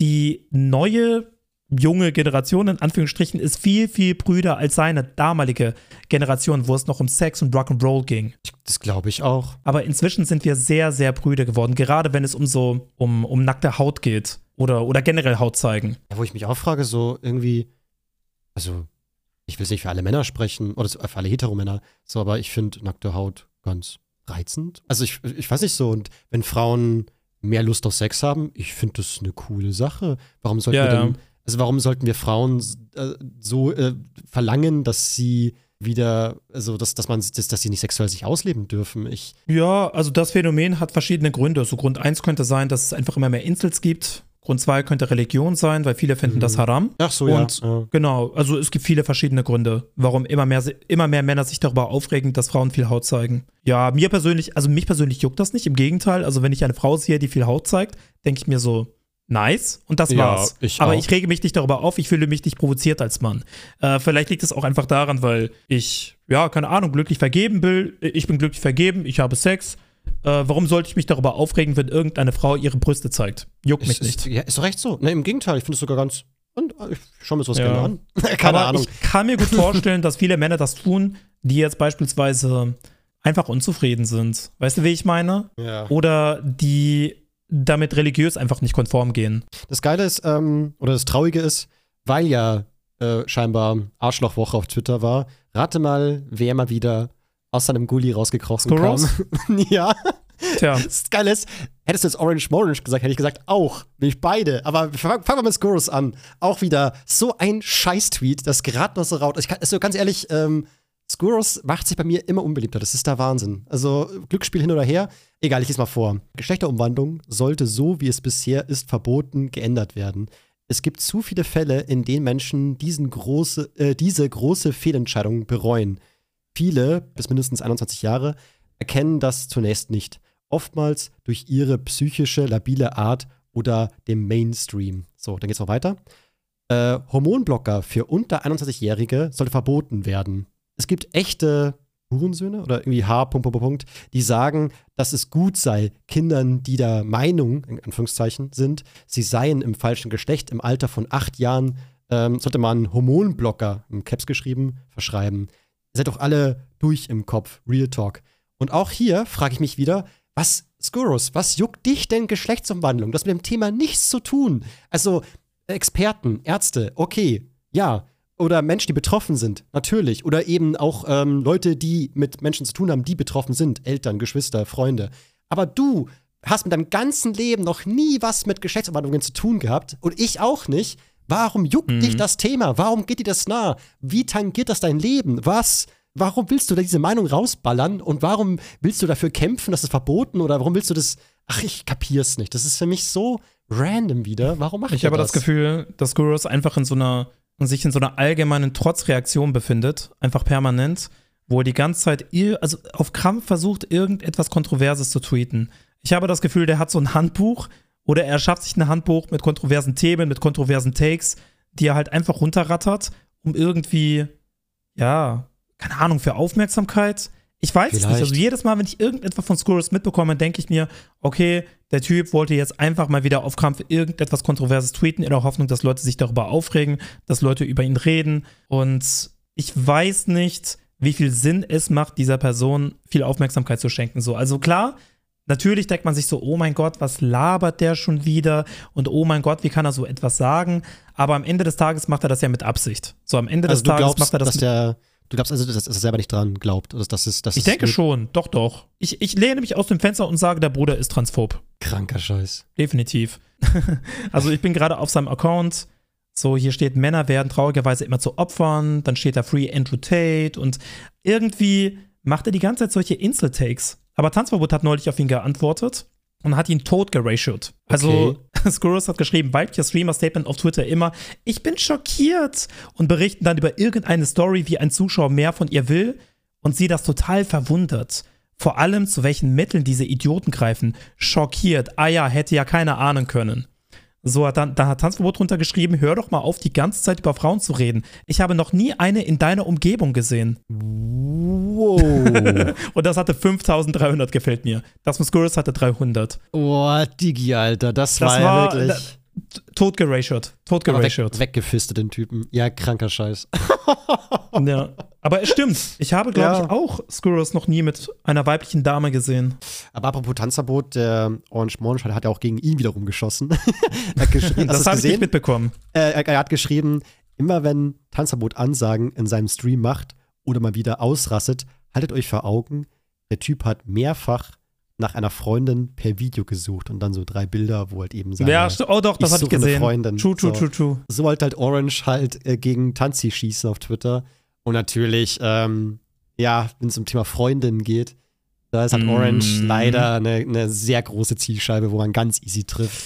Speaker 2: die neue junge Generation in Anführungsstrichen ist viel, viel brüder als seine damalige Generation, wo es noch um Sex und Rock'n'Roll ging.
Speaker 1: Das glaube ich auch.
Speaker 2: Aber inzwischen sind wir sehr, sehr brüder geworden, gerade wenn es um so, um, um nackte Haut geht oder, oder generell Haut zeigen.
Speaker 1: Ja, wo ich mich auch frage, so irgendwie, also, ich will jetzt nicht für alle Männer sprechen, oder so, für alle Heteromänner, so, aber ich finde nackte Haut ganz reizend. Also, ich, ich weiß nicht so, und wenn Frauen mehr Lust auf Sex haben, ich finde das eine coole Sache. Warum sollten
Speaker 2: Ja,
Speaker 1: wir
Speaker 2: ja.
Speaker 1: Also warum sollten wir Frauen äh, so äh, verlangen, dass sie wieder, also dass, dass man dass, dass sie nicht sexuell sich ausleben dürfen? Ich,
Speaker 2: Ja, also das Phänomen hat verschiedene Gründe. So Grund 1 könnte sein, dass es einfach immer mehr Incels gibt. Grund 2 könnte Religion sein, weil viele finden
Speaker 1: Mhm.
Speaker 2: das haram.
Speaker 1: ach so,
Speaker 2: Und
Speaker 1: ja. ja.
Speaker 2: Genau, also es gibt viele verschiedene Gründe, warum immer mehr, immer mehr Männer sich darüber aufregen, dass Frauen viel Haut zeigen. Ja, mir persönlich, also mich persönlich juckt das nicht, im Gegenteil. Also wenn ich eine Frau sehe, die viel Haut zeigt, denke ich mir so, nice und das
Speaker 1: Ja,
Speaker 2: war's.
Speaker 1: ich
Speaker 2: Aber
Speaker 1: auch.
Speaker 2: ich rege mich nicht darüber auf, ich fühle mich nicht provoziert als Mann. Äh, vielleicht liegt es auch einfach daran, weil ich, ja, keine Ahnung, glücklich vergeben will. Ich bin glücklich vergeben, ich habe Sex. Äh, warum sollte ich mich darüber aufregen, wenn irgendeine Frau ihre Brüste zeigt? Juckt mich
Speaker 1: Ist,
Speaker 2: nicht.
Speaker 1: ist, ja, ist doch recht so. Ne, Im Gegenteil, ich finde es sogar ganz. Und äh, ich schaue mir sowas
Speaker 2: Ja.
Speaker 1: gerne an. Keine
Speaker 2: Aber
Speaker 1: Ahnung.
Speaker 2: ich kann mir gut vorstellen, dass viele Männer das tun, die jetzt beispielsweise einfach unzufrieden sind. Weißt du, wie ich meine?
Speaker 1: Ja.
Speaker 2: Oder die damit religiös einfach nicht konform gehen.
Speaker 1: Das Geile ist, ähm, oder das Traurige ist, weil ja äh, scheinbar Arschlochwoche auf Twitter war, rate mal, wer mal wieder aus seinem Gully rausgekrochen
Speaker 2: Skurros?
Speaker 1: kam. ja.
Speaker 2: Tja,
Speaker 1: Das Geile ist, hättest du jetzt Orange Morange gesagt, hätte ich gesagt, auch, nicht beide. Aber fangen fang wir mit Skurros an. Auch wieder so ein Scheiß-Tweet, das gerade noch so raut. Ich kann, also ganz ehrlich, ähm, Skurros macht sich bei mir immer unbeliebter. Das ist der Wahnsinn. Also Glücksspiel hin oder her. Egal, ich lese mal vor. Geschlechterumwandlung sollte so, wie es bisher ist, verboten, geändert werden. Es gibt zu viele Fälle, in denen Menschen diesen große, äh, diese große Fehlentscheidung bereuen. Viele, bis mindestens 21 Jahre, erkennen das zunächst nicht. Oftmals durch ihre psychische, labile Art oder dem Mainstream. So, dann geht's noch weiter. Äh, Hormonblocker für unter 21-Jährige sollte verboten werden. Es gibt echte Hurensöhne oder irgendwie H. Punkt, Punkt, Punkt, die sagen, dass es gut sei, Kindern, die der Meinung, in Anführungszeichen, sind, sie seien im falschen Geschlecht im Alter von acht Jahren, ähm, sollte man Hormonblocker, im Caps geschrieben, verschreiben. Ihr seid doch alle durch im Kopf, Real Talk. Und auch hier frage ich mich wieder, was, Skurrus, was juckt dich denn Geschlechtsumwandlung? Das hat mit dem Thema nichts zu tun. Also, Experten, Ärzte, okay, ja. Oder Menschen, die betroffen sind, natürlich. Oder eben auch ähm, Leute, die mit Menschen zu tun haben, die betroffen sind. Eltern, Geschwister, Freunde. Aber du hast mit deinem ganzen Leben noch nie was mit Geschlechtsumwandlungen zu tun gehabt. Und ich auch nicht. Warum juckt
Speaker 2: Mhm.
Speaker 1: dich das Thema? Warum geht dir das nah? Wie tangiert das dein Leben? Was? Warum willst du da diese Meinung rausballern? Und warum willst du dafür kämpfen, dass es verboten? Oder warum willst du das? Ach, ich kapier's nicht. Das ist für mich so random wieder. Warum macht
Speaker 2: ich
Speaker 1: ihr
Speaker 2: habe das Gefühl, dass Gurus einfach in so einer, sich in so einer allgemeinen Trotzreaktion befindet, einfach permanent, wo er die ganze Zeit, also auf Krampf versucht, irgendetwas Kontroverses zu tweeten. Ich habe das Gefühl, der hat so ein Handbuch oder er schafft sich ein Handbuch mit kontroversen Themen, mit kontroversen Takes, die er halt einfach runterrattert, um irgendwie, ja, keine Ahnung, für Aufmerksamkeit. Ich weiß es nicht.
Speaker 1: Vielleicht.
Speaker 2: Also jedes Mal, wenn ich irgendetwas von Skurrus mitbekomme, denke ich mir, okay, der Typ wollte jetzt einfach mal wieder auf Krampf irgendetwas Kontroverses tweeten, in der Hoffnung, dass Leute sich darüber aufregen, dass Leute über ihn reden. Und ich weiß nicht, wie viel Sinn es macht, dieser Person viel Aufmerksamkeit zu schenken. So, also klar, natürlich denkt man sich so, oh mein Gott, was labert der schon wieder? Und oh mein Gott, wie kann er so etwas sagen? Aber am Ende des Tages macht er das ja mit Absicht. So, am Ende
Speaker 1: Also
Speaker 2: des Tages
Speaker 1: glaubst,
Speaker 2: macht er das
Speaker 1: dass
Speaker 2: mit
Speaker 1: der, du glaubst also, dass, dass er selber nicht dran glaubt. Oder dass es, dass
Speaker 2: Ich denke schon, doch, doch. Ich, ich lehne mich aus dem Fenster und sage, der Bruder ist transphob.
Speaker 1: Kranker Scheiß.
Speaker 2: Definitiv. also ich bin gerade auf seinem Account. So, hier steht, Männer werden traurigerweise immer zu Opfern. Dann steht da Free Andrew Tate. Und irgendwie macht er die ganze Zeit solche Insel-Takes. Aber Tanzverbot hat neulich auf ihn geantwortet und hat ihn tot geratiot. Also, Skurrus hat geschrieben, weiblicher Streamer-Statement auf Twitter immer, ich bin schockiert und berichten dann über irgendeine Story, wie ein Zuschauer mehr von ihr will und sie das total verwundert. Vor allem, zu welchen Mitteln diese Idioten greifen. Schockiert. Ah ja, hätte ja keiner ahnen können. So hat dann, da hat Tanzverbot drunter geschrieben, hör doch mal auf, die ganze Zeit über Frauen zu reden. Ich habe noch nie eine in deiner Umgebung gesehen.
Speaker 1: Wow.
Speaker 2: Und das hatte 5300 gefällt mir. Das von hatte 300.
Speaker 1: Boah, Digi, Alter, das,
Speaker 2: Das
Speaker 1: war,
Speaker 2: war-
Speaker 1: ja wirklich.
Speaker 2: Tot geratiot.
Speaker 1: weg, weggefistet, den Typen. Ja, kranker Scheiß.
Speaker 2: Ja. Aber es stimmt. Ich habe, glaube
Speaker 1: Ja.
Speaker 2: ich, auch Skurrus noch nie mit einer weiblichen Dame gesehen.
Speaker 1: Aber apropos Tanzverbot, der Orange Monsch hat ja auch gegen ihn wiederum geschossen. hat geschrieben,
Speaker 2: Das habe ich nicht mitbekommen.
Speaker 1: Äh, er, er hat geschrieben, immer wenn Tanzverbot Ansagen in seinem Stream macht oder mal wieder ausrastet, haltet euch vor Augen, der Typ hat mehrfach nach einer Freundin per Video gesucht und dann so drei Bilder, wo halt eben seine,
Speaker 2: Ja, oh doch, das
Speaker 1: ich
Speaker 2: habe ich gesehen.
Speaker 1: Freundin.
Speaker 2: True, true,
Speaker 1: So.
Speaker 2: true, true.
Speaker 1: so wollte halt Orange halt äh, gegen Tanzi schießen auf Twitter. Und natürlich, ähm, ja, wenn es um Thema Freundin geht, da ist halt
Speaker 2: Mm.
Speaker 1: Orange leider eine, eine sehr große Zielscheibe, wo man ganz easy trifft.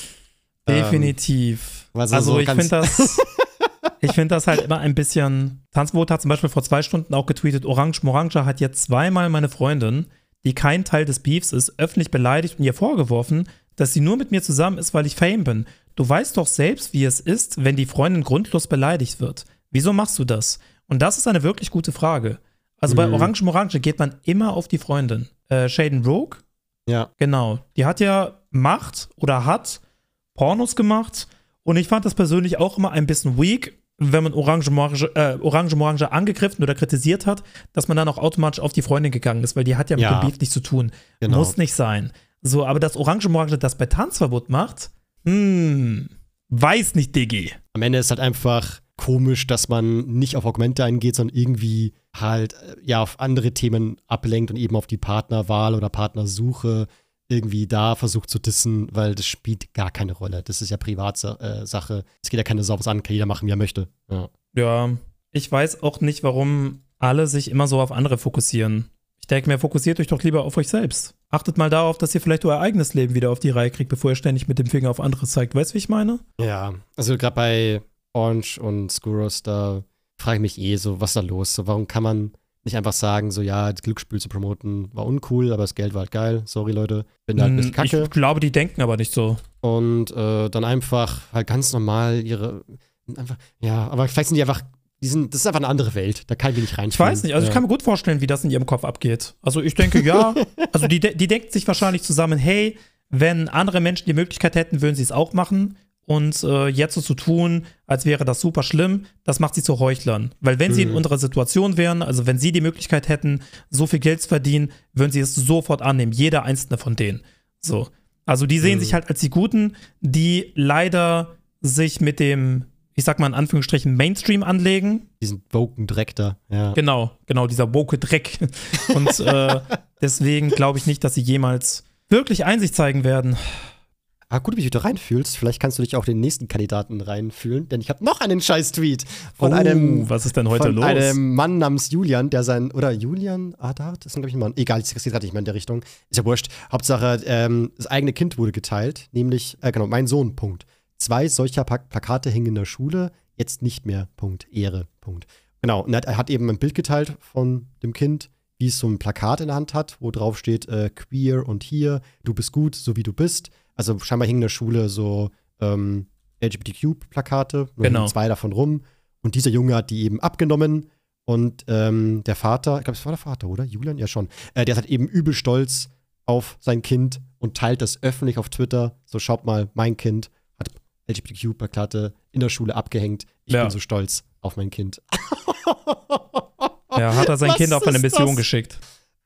Speaker 1: Ähm,
Speaker 2: Definitiv.
Speaker 1: also
Speaker 2: also
Speaker 1: so
Speaker 2: ich finde das, ich finde das halt immer ein bisschen. Tanzboot hat zum Beispiel vor zwei Stunden auch getweetet, Orange Morange hat jetzt zweimal meine Freundin, die kein Teil des Beefs ist, öffentlich beleidigt und ihr vorgeworfen, dass sie nur mit mir zusammen ist, weil ich Fame bin. Du weißt doch selbst, wie es ist, wenn die Freundin grundlos beleidigt wird. Wieso machst du das? Und das ist eine wirklich gute Frage. Also bei
Speaker 1: Mhm.
Speaker 2: Orange Morange geht man immer auf die Freundin. Äh, Shaden Rogue,
Speaker 1: Ja,
Speaker 2: Genau. Die hat ja Macht oder hat Pornos gemacht. Und ich fand das persönlich auch immer ein bisschen weak, wenn man Orange Morange, äh, Orange Morange angegriffen oder kritisiert hat, dass man dann auch automatisch auf die Freundin gegangen ist, weil die hat ja mit
Speaker 1: Ja.
Speaker 2: dem Beef nichts zu tun.
Speaker 1: genau.
Speaker 2: Muss nicht sein. So, aber dass Orange Morange das bei Tanzverbot macht, hm, weiß nicht, Diggi.
Speaker 1: Am Ende ist halt einfach komisch, dass man nicht auf Argumente eingeht, sondern irgendwie halt äh, ja auf andere Themen ablenkt und eben auf die Partnerwahl oder Partnersuche irgendwie da versucht zu dissen, weil das spielt gar keine Rolle. Das ist ja Privatsache. Es geht ja keine Sau was an, kann jeder machen, wie er möchte. Ja.
Speaker 2: Ja, ich weiß auch nicht, warum alle sich immer so auf andere fokussieren. Ich denke mir, fokussiert euch doch lieber auf euch selbst. Achtet mal darauf, dass ihr vielleicht euer eigenes Leben wieder auf die Reihe kriegt, bevor ihr ständig mit dem Finger auf andere zeigt. Weißt du, wie ich meine?
Speaker 1: Ja, also gerade bei Orange und Skuros, da frage ich mich eh so, was ist da los? So, warum kann man nicht einfach sagen, so ja, das Glücksspiel zu promoten war uncool, aber das Geld war halt geil. Sorry, Leute. Bin da halt ein bisschen
Speaker 2: Hm,
Speaker 1: kacke.
Speaker 2: Ich glaube, die denken aber nicht so.
Speaker 1: und äh, dann einfach halt ganz normal ihre einfach ja, aber vielleicht sind die einfach die sind, das ist einfach eine andere Welt, da kann ich nicht rein.
Speaker 2: Ich weiß nicht, also ich kann mir gut vorstellen, wie das in ihrem Kopf abgeht. Also ich denke, ja, also die, die denken sich wahrscheinlich zusammen, hey, wenn andere Menschen die Möglichkeit hätten, würden sie es auch machen. Und äh, jetzt so zu tun, als wäre das super schlimm, das macht sie zu Heuchlern. Weil wenn sie in
Speaker 1: Mhm.
Speaker 2: unserer Situation wären, also wenn sie die Möglichkeit hätten, so viel Geld zu verdienen, würden sie es sofort annehmen, jeder einzelne von denen. So. Also die sehen
Speaker 1: Mhm.
Speaker 2: sich halt als die Guten, die leider sich mit dem, ich sag mal in Anführungsstrichen, Mainstream anlegen,
Speaker 1: diesen woken Dreck da. Ja.
Speaker 2: Genau, genau, dieser woke Dreck. Und äh, deswegen glaube ich nicht, dass sie jemals wirklich Einsicht zeigen werden.
Speaker 1: Ah, gut, wie du da reinfühlst. Vielleicht kannst du dich auch den nächsten Kandidaten reinfühlen, denn ich habe noch einen Scheiß-Tweet von einem
Speaker 2: Oh, was ist denn heute
Speaker 1: von
Speaker 2: los?
Speaker 1: einem Mann namens Julian, der sein, oder Julian Adart, das ist glaube ich ein Mann, egal, ich geht gerade nicht mehr in der Richtung, ist ja wurscht. Hauptsache, ähm, das eigene Kind wurde geteilt, nämlich, äh, genau, mein Sohn, Punkt. Zwei solcher Pla Plakate hingen in der Schule, jetzt nicht mehr, Punkt, Ehre, Punkt. Genau, und er hat, er hat eben ein Bild geteilt von dem Kind, wie es so ein Plakat in der Hand hat, wo drauf steht, äh, queer und hier, du bist gut, so wie du bist. Also scheinbar hingen in der Schule so ähm, LGBTQ-Plakate, nur
Speaker 2: Genau.
Speaker 1: zwei davon rum. Und dieser Junge hat die eben abgenommen und ähm, der Vater, ich glaube, es war der Vater, oder? Julian? Ja, schon. Äh, der ist halt eben übel stolz auf sein Kind und teilt das öffentlich auf Twitter. So, schaut mal, mein Kind hat LGBTQ-Plakate in der Schule abgehängt. Ich
Speaker 2: Ja.
Speaker 1: bin so stolz auf mein Kind.
Speaker 2: ja, hat er sein
Speaker 1: Was
Speaker 2: Kind auf eine Mission
Speaker 1: das?
Speaker 2: geschickt.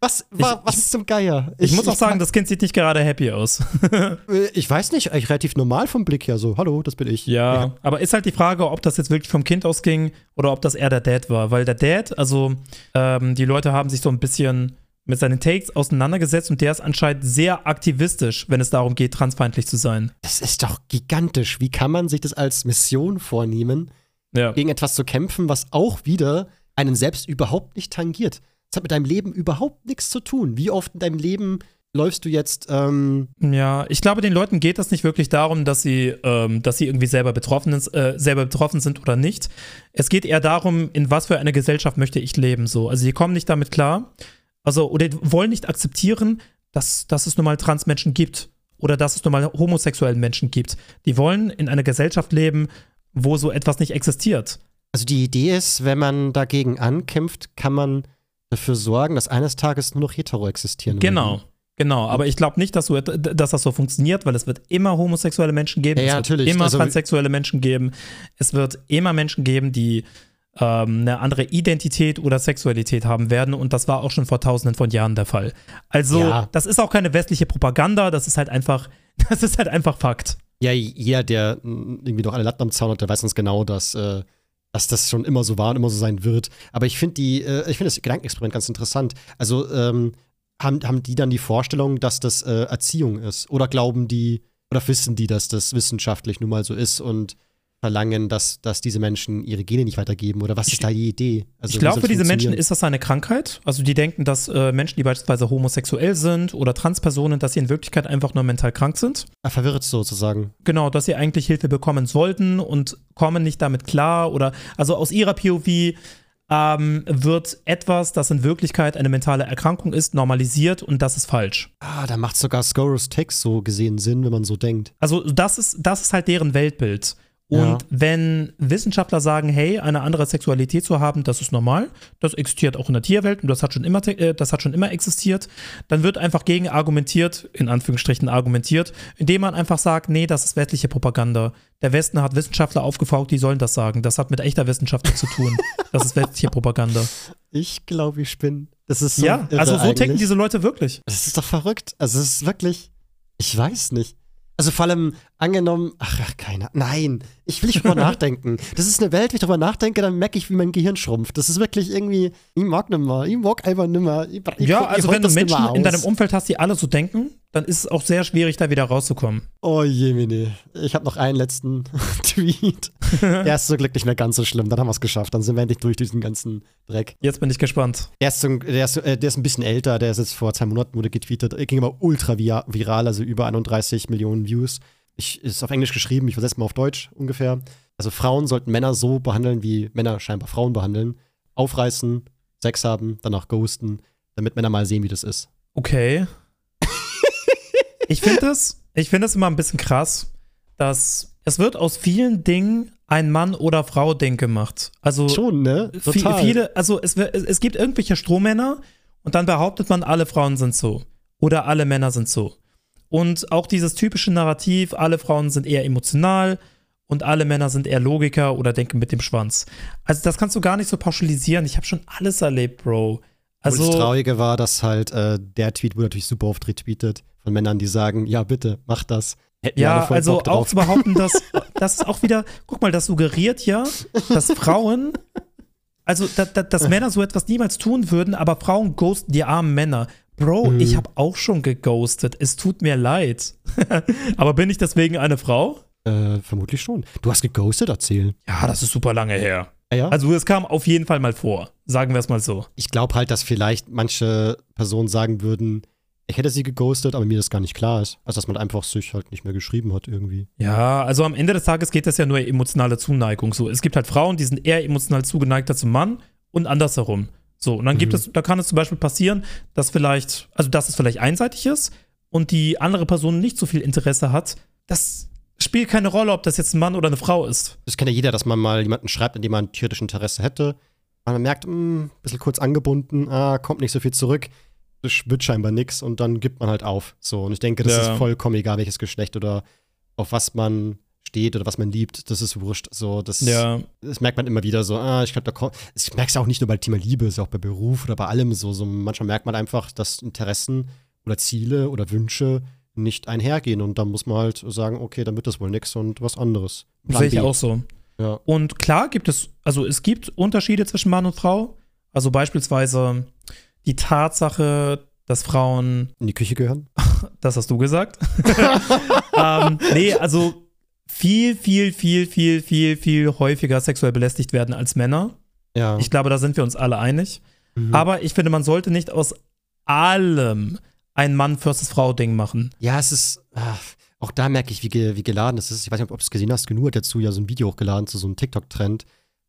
Speaker 1: Was, wa, was ist zum Geier?
Speaker 2: Ich, muss auch sagen, das Kind sieht nicht gerade happy aus.
Speaker 1: äh, ich weiß nicht, eigentlich relativ normal vom Blick her. So, hallo, das bin ich.
Speaker 2: Ja, aber ist halt die Frage, ob das jetzt wirklich vom Kind ausging oder ob das eher der Dad war. Weil der Dad, also ähm, die Leute haben sich so ein bisschen mit seinen Takes auseinandergesetzt und der ist anscheinend sehr aktivistisch, wenn es darum geht, transfeindlich zu sein.
Speaker 1: Das ist doch gigantisch. Wie kann man sich das als Mission vornehmen,
Speaker 2: Ja.
Speaker 1: gegen etwas zu kämpfen, was auch wieder einen selbst überhaupt nicht tangiert? Das hat mit deinem Leben überhaupt nichts zu tun. Wie oft in deinem Leben läufst du jetzt, ähm,
Speaker 2: Ja, ich glaube, den Leuten geht das nicht wirklich darum, dass sie, ähm, dass sie irgendwie selber betroffen, ist, äh, selber betroffen sind oder nicht. Es geht eher darum, in was für eine Gesellschaft möchte ich leben. So. Also die kommen nicht damit klar. Also, oder die wollen nicht akzeptieren, dass, dass es nun mal Transmenschen gibt. Oder dass es nun mal homosexuellen Menschen gibt. Die wollen in einer Gesellschaft leben, wo so etwas nicht existiert.
Speaker 1: also die Idee ist, wenn man dagegen ankämpft, kann man dafür sorgen, dass eines Tages nur noch hetero existieren.
Speaker 2: Genau.
Speaker 1: werden.
Speaker 2: Genau, aber ich glaube nicht, dass, so, dass das so funktioniert, weil es wird immer homosexuelle Menschen geben,
Speaker 1: Ja, ja,
Speaker 2: es wird immer
Speaker 1: Also-
Speaker 2: transsexuelle Menschen geben, es wird immer Menschen geben, die ähm, eine andere Identität oder Sexualität haben werden und das war auch schon vor tausenden von Jahren der Fall. Also,
Speaker 1: Ja.
Speaker 2: das ist auch keine westliche Propaganda, das ist halt einfach, das ist halt einfach Fakt.
Speaker 1: Ja, jeder, der mm, irgendwie noch alle Latten am Zaun hat, der weiß ganz genau, dass, äh, dass das schon immer so war und immer so sein wird. Aber ich finde die, äh, ich finde das Gedankenexperiment ganz interessant. Also, ähm, haben, haben die dann die Vorstellung, dass das äh, Erziehung ist? Oder glauben die, oder wissen die, dass das wissenschaftlich nun mal so ist und verlangen, dass, dass diese Menschen ihre Gene nicht weitergeben? Oder was ist da die Idee? Also,
Speaker 2: ich glaube, für diese Menschen ist das eine Krankheit. Also die denken, dass äh, Menschen, die beispielsweise homosexuell sind oder Transpersonen, dass sie in Wirklichkeit einfach nur mental krank sind.
Speaker 1: Ah, verwirrt sozusagen.
Speaker 2: Genau, dass sie eigentlich Hilfe bekommen sollten und kommen nicht damit klar oder also aus ihrer POV ähm, wird etwas, das in Wirklichkeit eine mentale Erkrankung ist, normalisiert und das ist falsch.
Speaker 1: Ah, da macht sogar Scoros Text so gesehen Sinn, wenn man so denkt.
Speaker 2: Also das ist, das ist halt deren Weltbild. Und
Speaker 1: Ja.
Speaker 2: wenn Wissenschaftler sagen, hey, eine andere Sexualität zu haben, das ist normal, das existiert auch in der Tierwelt und das hat schon immer, äh, das hat schon immer existiert, dann wird einfach gegen argumentiert, in Anführungsstrichen argumentiert, indem man einfach sagt, nee, das ist westliche Propaganda. Der Westen hat Wissenschaftler aufgefaucht, die sollen das sagen. Das hat mit echter Wissenschaft nichts zu tun. Das ist westliche Propaganda.
Speaker 1: Ich glaube, ich bin. Das ist so
Speaker 2: ja, also so ticken
Speaker 1: eigentlich.
Speaker 2: diese Leute wirklich.
Speaker 1: Das ist doch verrückt. Also es ist wirklich, ich weiß nicht. Also vor allem angenommen, ach, ach keine, nein, ich will nicht drüber nachdenken. Das ist eine Welt, wenn ich drüber nachdenke, dann merke ich, wie mein Gehirn schrumpft. Das ist wirklich irgendwie, ich mag nimmer, ich mag einfach nimmer. Ich, ich,
Speaker 2: Ja, also wenn du Menschen in deinem Umfeld hast, die alle so denken, dann ist es auch sehr schwierig, da wieder rauszukommen.
Speaker 1: Oh Jemini. Ich habe noch einen letzten Tweet. Der ist zum Glück nicht mehr ganz so schlimm. Dann haben wir es geschafft. Dann sind wir endlich durch diesen ganzen Dreck.
Speaker 2: Jetzt bin ich gespannt.
Speaker 1: Der ist, so, der, ist, äh, der ist ein bisschen älter. Der ist jetzt vor zwei Monaten wurde getweetet. Er ging aber ultra viral, also über 31 Millionen Views. Ich, ist auf Englisch geschrieben, ich versetze mal auf Deutsch ungefähr. Also Frauen sollten Männer so behandeln, wie Männer scheinbar Frauen behandeln. Aufreißen, Sex haben, danach ghosten, damit Männer mal sehen, wie das ist.
Speaker 2: Okay. ich finde das, ich finde es immer ein bisschen krass, dass es wird aus vielen Dingen ein Mann oder Frau Ding gemacht. Also
Speaker 1: Schon, ne? Total.
Speaker 2: viele, also es, es gibt irgendwelche Strohmänner und dann behauptet man, alle Frauen sind so oder alle Männer sind so. Und auch dieses typische Narrativ, alle Frauen sind eher emotional und alle Männer sind eher Logiker oder denken mit dem Schwanz. Also das kannst du gar nicht so pauschalisieren. Ich habe schon alles erlebt, Bro.
Speaker 1: Also,
Speaker 2: Also
Speaker 1: das Traurige war, dass halt äh, der Tweet wurde natürlich super oft retweetet von Männern, die sagen, ja bitte, mach das. Hätten
Speaker 2: Ja, also auch zu behaupten, dass das ist auch wieder, guck mal, das suggeriert ja, dass Frauen, also da, da, dass Männer so etwas niemals tun würden, aber Frauen ghosten die armen Männer. Bro,
Speaker 1: Mhm.
Speaker 2: ich habe auch schon geghostet. Es tut mir leid. aber bin ich deswegen eine Frau?
Speaker 1: Äh, vermutlich schon. Du hast geghostet, erzählen.
Speaker 2: Ja, das ist super lange her.
Speaker 1: Ah, ja?
Speaker 2: Also es kam auf jeden Fall mal vor. Sagen wir es mal so.
Speaker 1: ich glaube halt, dass vielleicht manche Personen sagen würden, ich hätte sie geghostet, aber mir das gar nicht klar ist. Also, dass man einfach sich halt nicht mehr geschrieben hat irgendwie.
Speaker 2: Ja, also am Ende des Tages geht das ja nur emotionale Zuneigung. So, es gibt halt Frauen, die sind eher emotional zugeneigter zum Mann und andersherum. So, und dann gibt
Speaker 1: Mhm.
Speaker 2: es, da kann es zum Beispiel passieren, dass vielleicht, also dass es vielleicht einseitig ist und die andere Person nicht so viel Interesse hat. Das spielt keine Rolle, ob das jetzt ein Mann oder eine Frau ist.
Speaker 1: Das kennt ja jeder, dass man mal jemanden schreibt, in dem man tierisch Interesse hätte. Man merkt, ein bisschen kurz angebunden, ah, kommt nicht so viel zurück. Das wird scheinbar nix und dann gibt man halt auf. So, und ich denke, das
Speaker 2: Ja.
Speaker 1: ist vollkommen egal, welches Geschlecht oder auf was man steht oder was man liebt. Das ist wurscht. So, das,
Speaker 2: Ja,
Speaker 1: das merkt man immer wieder so, ah, ich glaube, da kommt. Ich merke es auch nicht nur bei Thema Liebe, es ist auch bei Beruf oder bei allem so. so. Manchmal merkt man einfach, dass Interessen oder Ziele oder Wünsche nicht einhergehen und dann muss man halt sagen, okay, dann wird das wohl nix und was anderes. Plan
Speaker 2: sehe ich
Speaker 1: B.
Speaker 2: auch so.
Speaker 1: Ja.
Speaker 2: Und klar gibt es, also es gibt Unterschiede zwischen Mann und Frau. Also beispielsweise die Tatsache, dass Frauen
Speaker 1: In die Küche gehören?
Speaker 2: Das hast du gesagt. ähm, nee, also viel, viel, viel, viel, viel, viel häufiger sexuell belästigt werden als Männer.
Speaker 1: Ja.
Speaker 2: Ich glaube, da sind wir uns alle einig.
Speaker 1: Mhm.
Speaker 2: Aber ich finde, man sollte nicht aus allem ein Mann versus Frau-Ding machen.
Speaker 1: ja, es ist. ah, auch da merke ich, wie, wie geladen das ist. Ich weiß nicht, ob du es gesehen hast. Genug hat dazu ja so ein Video hochgeladen zu so einem TikTok-Trend,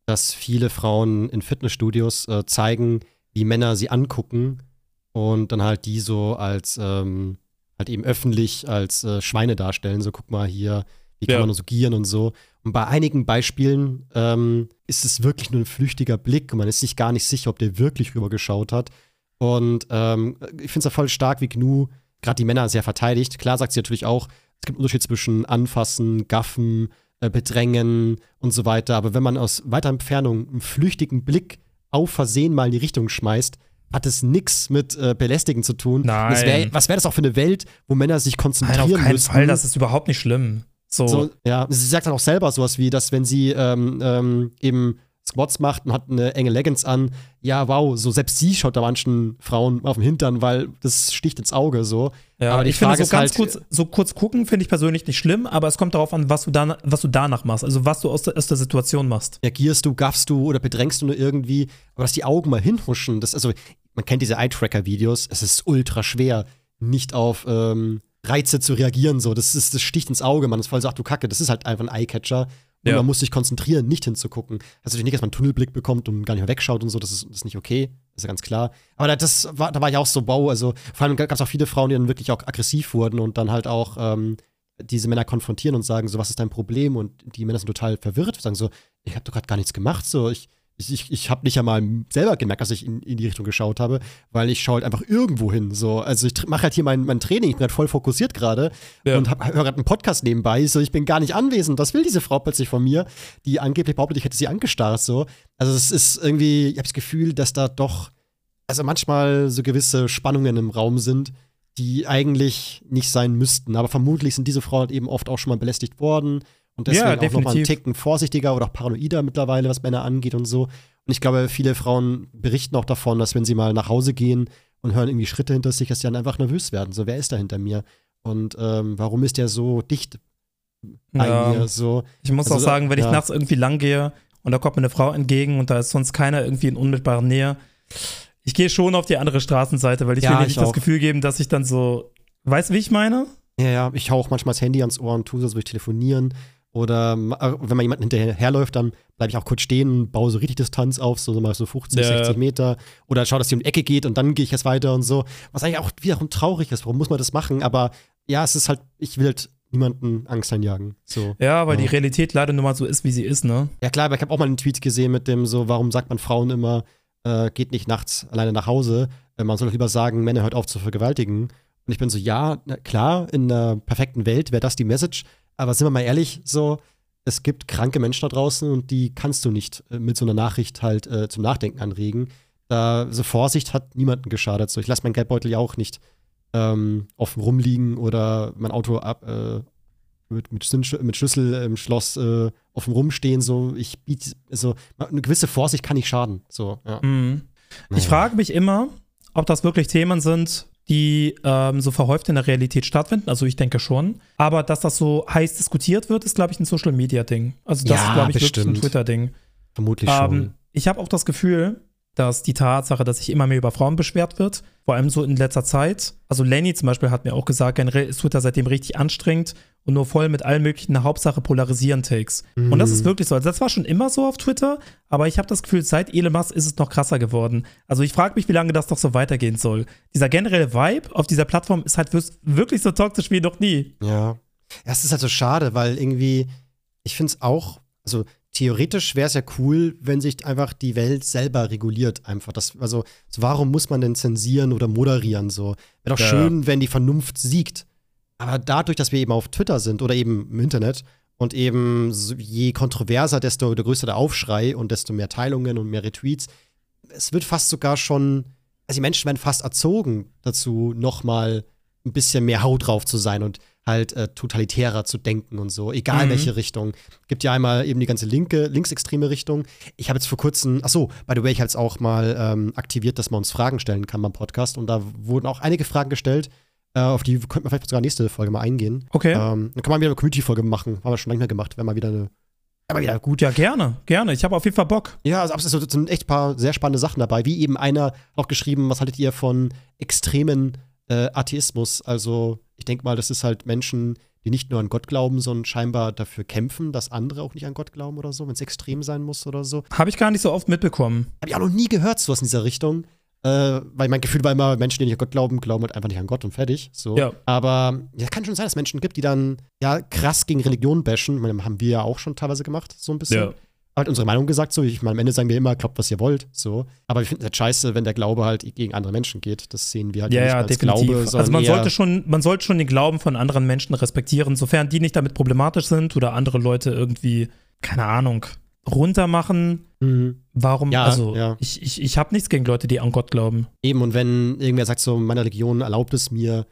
Speaker 1: dass viele Frauen in Fitnessstudios äh, zeigen, wie Männer sie angucken und dann halt die so als ähm, halt eben öffentlich als äh, Schweine darstellen. So, guck mal hier, wie kann
Speaker 2: Ja.
Speaker 1: man nur so gieren und so. Und bei einigen Beispielen ähm, ist es wirklich nur ein flüchtiger Blick und man ist sich gar nicht sicher, ob der wirklich rübergeschaut hat. Und ähm, ich finde es ja voll stark, wie Gnu gerade die Männer sehr verteidigt. Klar sagt sie natürlich auch, es gibt einen Unterschied zwischen Anfassen, Gaffen, äh, Bedrängen und so weiter. Aber wenn man aus weiter Entfernung einen flüchtigen Blick auf Versehen mal in die Richtung schmeißt, hat es nichts mit äh, Belästigen zu tun.
Speaker 2: Nein.
Speaker 1: Wär, was wäre das auch für eine Welt, wo Männer sich
Speaker 2: Nein,
Speaker 1: konzentrieren
Speaker 2: auf keinen
Speaker 1: müssten?
Speaker 2: Fall. Das ist überhaupt nicht schlimm. So,
Speaker 1: So, ja, sie sagt dann auch selber sowas wie, dass wenn sie ähm, ähm, eben Squats macht und hat eine enge Leggings an, ja, wow, so selbst sie schaut da manchen Frauen auf den Hintern, weil das sticht ins Auge so.
Speaker 2: Ja,
Speaker 1: aber die
Speaker 2: ich finde,
Speaker 1: Frage
Speaker 2: so
Speaker 1: ist
Speaker 2: ganz
Speaker 1: halt,
Speaker 2: kurz, so kurz gucken finde ich persönlich nicht schlimm, aber es kommt darauf an, was du, dann, was du danach machst, also was du aus der, aus der Situation machst.
Speaker 1: reagierst du, gaffst du oder bedrängst du nur irgendwie, aber dass die Augen mal hinhuschen, das, also, man kennt diese Eye-Tracker-Videos, es ist ultra schwer, nicht auf ähm, Reize zu reagieren, so, das ist, das sticht ins Auge, man ist voll sagt, du Kacke, das ist halt einfach ein Eye-Catcher und
Speaker 2: Ja.
Speaker 1: man muss sich konzentrieren, nicht hinzugucken. Das ist natürlich nicht, dass man einen Tunnelblick bekommt und gar nicht mehr wegschaut und so, das ist, das ist nicht okay, das ist ja ganz klar. Aber da- das war, da war ich auch so, wow, also, vor allem gab es auch viele Frauen, die dann wirklich auch aggressiv wurden und dann halt auch, ähm, diese Männer konfrontieren und sagen, so, was ist dein Problem? Und die Männer sind total verwirrt, sagen so, ich habe doch gerade gar nichts gemacht, so, ich, ich, ich, ich habe nicht einmal selber gemerkt, dass ich in, in die Richtung geschaut habe, weil ich schaue halt einfach irgendwo hin, so, also ich mache halt hier mein, mein Training, ich bin halt voll fokussiert gerade
Speaker 2: Ja.
Speaker 1: und höre gerade einen Podcast nebenbei, so, ich bin gar nicht anwesend, was will diese Frau plötzlich von mir, die angeblich behauptet, ich hätte sie angestarrt, so, also es ist irgendwie, ich habe das Gefühl, dass da doch, also manchmal so gewisse Spannungen im Raum sind, die eigentlich nicht sein müssten. Aber vermutlich sind diese Frauen halt eben oft auch schon mal belästigt worden und deswegen
Speaker 2: Ja,
Speaker 1: auch nochmal einen
Speaker 2: definitiv.
Speaker 1: Ticken vorsichtiger oder auch paranoider mittlerweile, was Männer angeht und so. Und ich glaube, viele Frauen berichten auch davon, dass wenn sie mal nach Hause gehen und hören irgendwie Schritte hinter sich, dass sie dann einfach nervös werden. So, wer ist da hinter mir? Und ähm, warum ist der so dicht bei
Speaker 2: Ja.
Speaker 1: mir? So,
Speaker 2: Ich muss
Speaker 1: Also,
Speaker 2: auch sagen, wenn ich
Speaker 1: ja.
Speaker 2: nachts irgendwie lang gehe und da kommt mir eine Frau entgegen und da ist sonst keiner irgendwie in unmittelbarer Nähe, ich gehe schon auf die andere Straßenseite, weil ich
Speaker 1: Ja,
Speaker 2: will dir
Speaker 1: ich
Speaker 2: nicht das. Gefühl geben, dass ich dann so, weißt du, wie ich meine?
Speaker 1: Ja, ja, ich hau auch manchmal das Handy ans Ohr und tue so, als würde ich telefonieren. Oder äh, wenn mal jemand hinterherläuft, dann bleibe ich auch kurz stehen und baue so richtig Distanz auf, so mal so 50,
Speaker 2: Ja.
Speaker 1: 60 Meter. Oder schau, dass sie um die Ecke geht und dann gehe ich jetzt weiter und so. Was eigentlich auch wiederum traurig ist. Warum muss man das machen? Aber ja, es ist halt, ich will halt niemanden Angst einjagen. So.
Speaker 2: Ja, weil
Speaker 1: Ja.
Speaker 2: die Realität leider nur mal so ist, wie sie ist, ne?
Speaker 1: Ja, klar, aber ich habe auch mal einen Tweet gesehen mit dem so, warum sagt man Frauen immer, äh, geht nicht nachts alleine nach Hause? Äh, man soll doch lieber sagen, Männer hört auf zu vergewaltigen. Und ich bin so, ja, na, klar, in einer perfekten Welt wäre das die Message. Aber sind wir mal ehrlich, so, es gibt kranke Menschen da draußen und die kannst du nicht äh, mit so einer Nachricht halt äh, zum Nachdenken anregen. Da, so Vorsicht hat niemanden geschadet. So, ich lasse meinen Geldbeutel ja auch nicht ähm, offen rumliegen oder mein Auto ab, äh, mit, mit, Schlüssel- mit Schlüssel im Schloss äh, offen rumstehen. So, ich biete, also eine gewisse Vorsicht kann nicht schaden. So, ja.
Speaker 2: Mhm. Ich frage mich immer, ob das wirklich Themen sind, die ähm, so verhäuft in der Realität stattfinden. Also ich denke schon. Aber dass das so heiß diskutiert wird, ist, glaube ich, ein Social-Media-Ding. Also das
Speaker 1: Ja,
Speaker 2: ist, glaube ich, wirklich
Speaker 1: bestimmt.
Speaker 2: ein Twitter-Ding.
Speaker 1: Vermutlich schon.
Speaker 2: Ähm, ich habe auch das Gefühl, dass die Tatsache, dass sich immer mehr über Frauen beschwert wird, vor allem so in letzter Zeit. Also Lenny zum Beispiel hat mir auch gesagt, generell ist Twitter seitdem richtig anstrengend und nur voll mit allen möglichen Hauptsache polarisieren Takes. Und das ist
Speaker 1: Mhm.
Speaker 2: wirklich so. Also das war schon immer so auf Twitter, aber ich habe das Gefühl, seit Elon Musk ist es noch krasser geworden. Also ich frage mich, wie lange das doch so weitergehen soll. Dieser generelle Vibe auf dieser Plattform ist halt wirk- wirklich so toxisch wie noch nie.
Speaker 1: Ja. Es ist halt so schade, weil irgendwie, ich finde es auch, also theoretisch wäre es ja cool, wenn sich einfach die Welt selber reguliert, einfach. Das, also, so warum muss man denn zensieren oder moderieren? So? Wäre doch
Speaker 2: Ja.
Speaker 1: schön, wenn die Vernunft siegt. Aber dadurch, dass wir eben auf Twitter sind oder eben im Internet und eben je kontroverser, desto größer der Aufschrei und desto mehr Teilungen und mehr Retweets, es wird fast sogar schon, also die Menschen werden fast erzogen dazu, nochmal ein bisschen mehr Haut drauf zu sein und halt äh, totalitärer zu denken und so, egal
Speaker 2: Mhm.
Speaker 1: welche Richtung. Gibt ja einmal eben die ganze linke, linksextreme Richtung. Ich habe jetzt vor kurzem, ach so, by the way, ich habe jetzt auch mal ähm, aktiviert, dass man uns Fragen stellen kann beim Podcast und da wurden auch einige Fragen gestellt, auf die könnten wir vielleicht sogar nächste Folge mal eingehen.
Speaker 2: Okay.
Speaker 1: Ähm, dann kann man wieder eine Community-Folge machen, haben wir schon lange nicht mehr gemacht, wäre mal wieder eine, mal wieder gut.
Speaker 2: Ja, gerne, gerne. Ich habe auf jeden Fall Bock.
Speaker 1: Ja, also es sind echt ein paar sehr spannende Sachen dabei. Wie eben einer auch geschrieben, was haltet ihr von extremen äh, Atheismus? Also, ich denke mal, das ist halt Menschen, die nicht nur an Gott glauben, sondern scheinbar dafür kämpfen, dass andere auch nicht an Gott glauben oder so, wenn es extrem sein muss oder so.
Speaker 2: Habe ich gar nicht so oft mitbekommen.
Speaker 1: Habe ich auch noch nie gehört, sowas in dieser Richtung. Äh, weil mein Gefühl war immer, Menschen, die nicht an Gott glauben, glauben halt einfach nicht an Gott und fertig. So.
Speaker 2: Ja.
Speaker 1: Aber ja, kann schon sein, dass es Menschen gibt, die dann ja krass gegen Religion bashen. Meine, haben wir ja auch schon teilweise gemacht, so ein bisschen halt unsere Meinung gesagt, so. Ich meine, am Ende sagen wir immer, glaubt, was ihr wollt, so. Aber wir finden es halt scheiße, wenn der Glaube halt gegen andere Menschen geht. Das sehen wir halt
Speaker 2: Ja,
Speaker 1: nicht
Speaker 2: ja,
Speaker 1: als
Speaker 2: definitiv.
Speaker 1: Glaube,
Speaker 2: also man sollte schon, man sollte schon den Glauben von anderen Menschen respektieren, sofern die nicht damit problematisch sind oder andere Leute irgendwie, keine Ahnung, runtermachen.
Speaker 1: Mhm.
Speaker 2: Warum?
Speaker 1: Ja,
Speaker 2: also
Speaker 1: ja.
Speaker 2: ich, ich, ich habe nichts gegen Leute, die an Gott glauben.
Speaker 1: Eben, und wenn irgendwer sagt, so, meine Religion erlaubt es mir,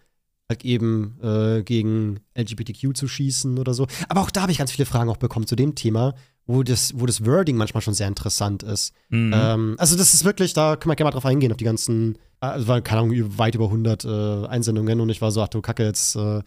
Speaker 1: halt eben äh, gegen LGBTQ zu schießen oder so. Aber auch da habe ich ganz viele Fragen auch bekommen zu dem Thema, wo das, wo das Wording manchmal schon sehr interessant ist.
Speaker 2: Mhm.
Speaker 1: Ähm, also das ist wirklich, da können wir gerne mal drauf eingehen, auf die ganzen, also war, keine Ahnung, weit über 100 äh, Einsendungen und ich war so, ach du Kacke, jetzt, äh,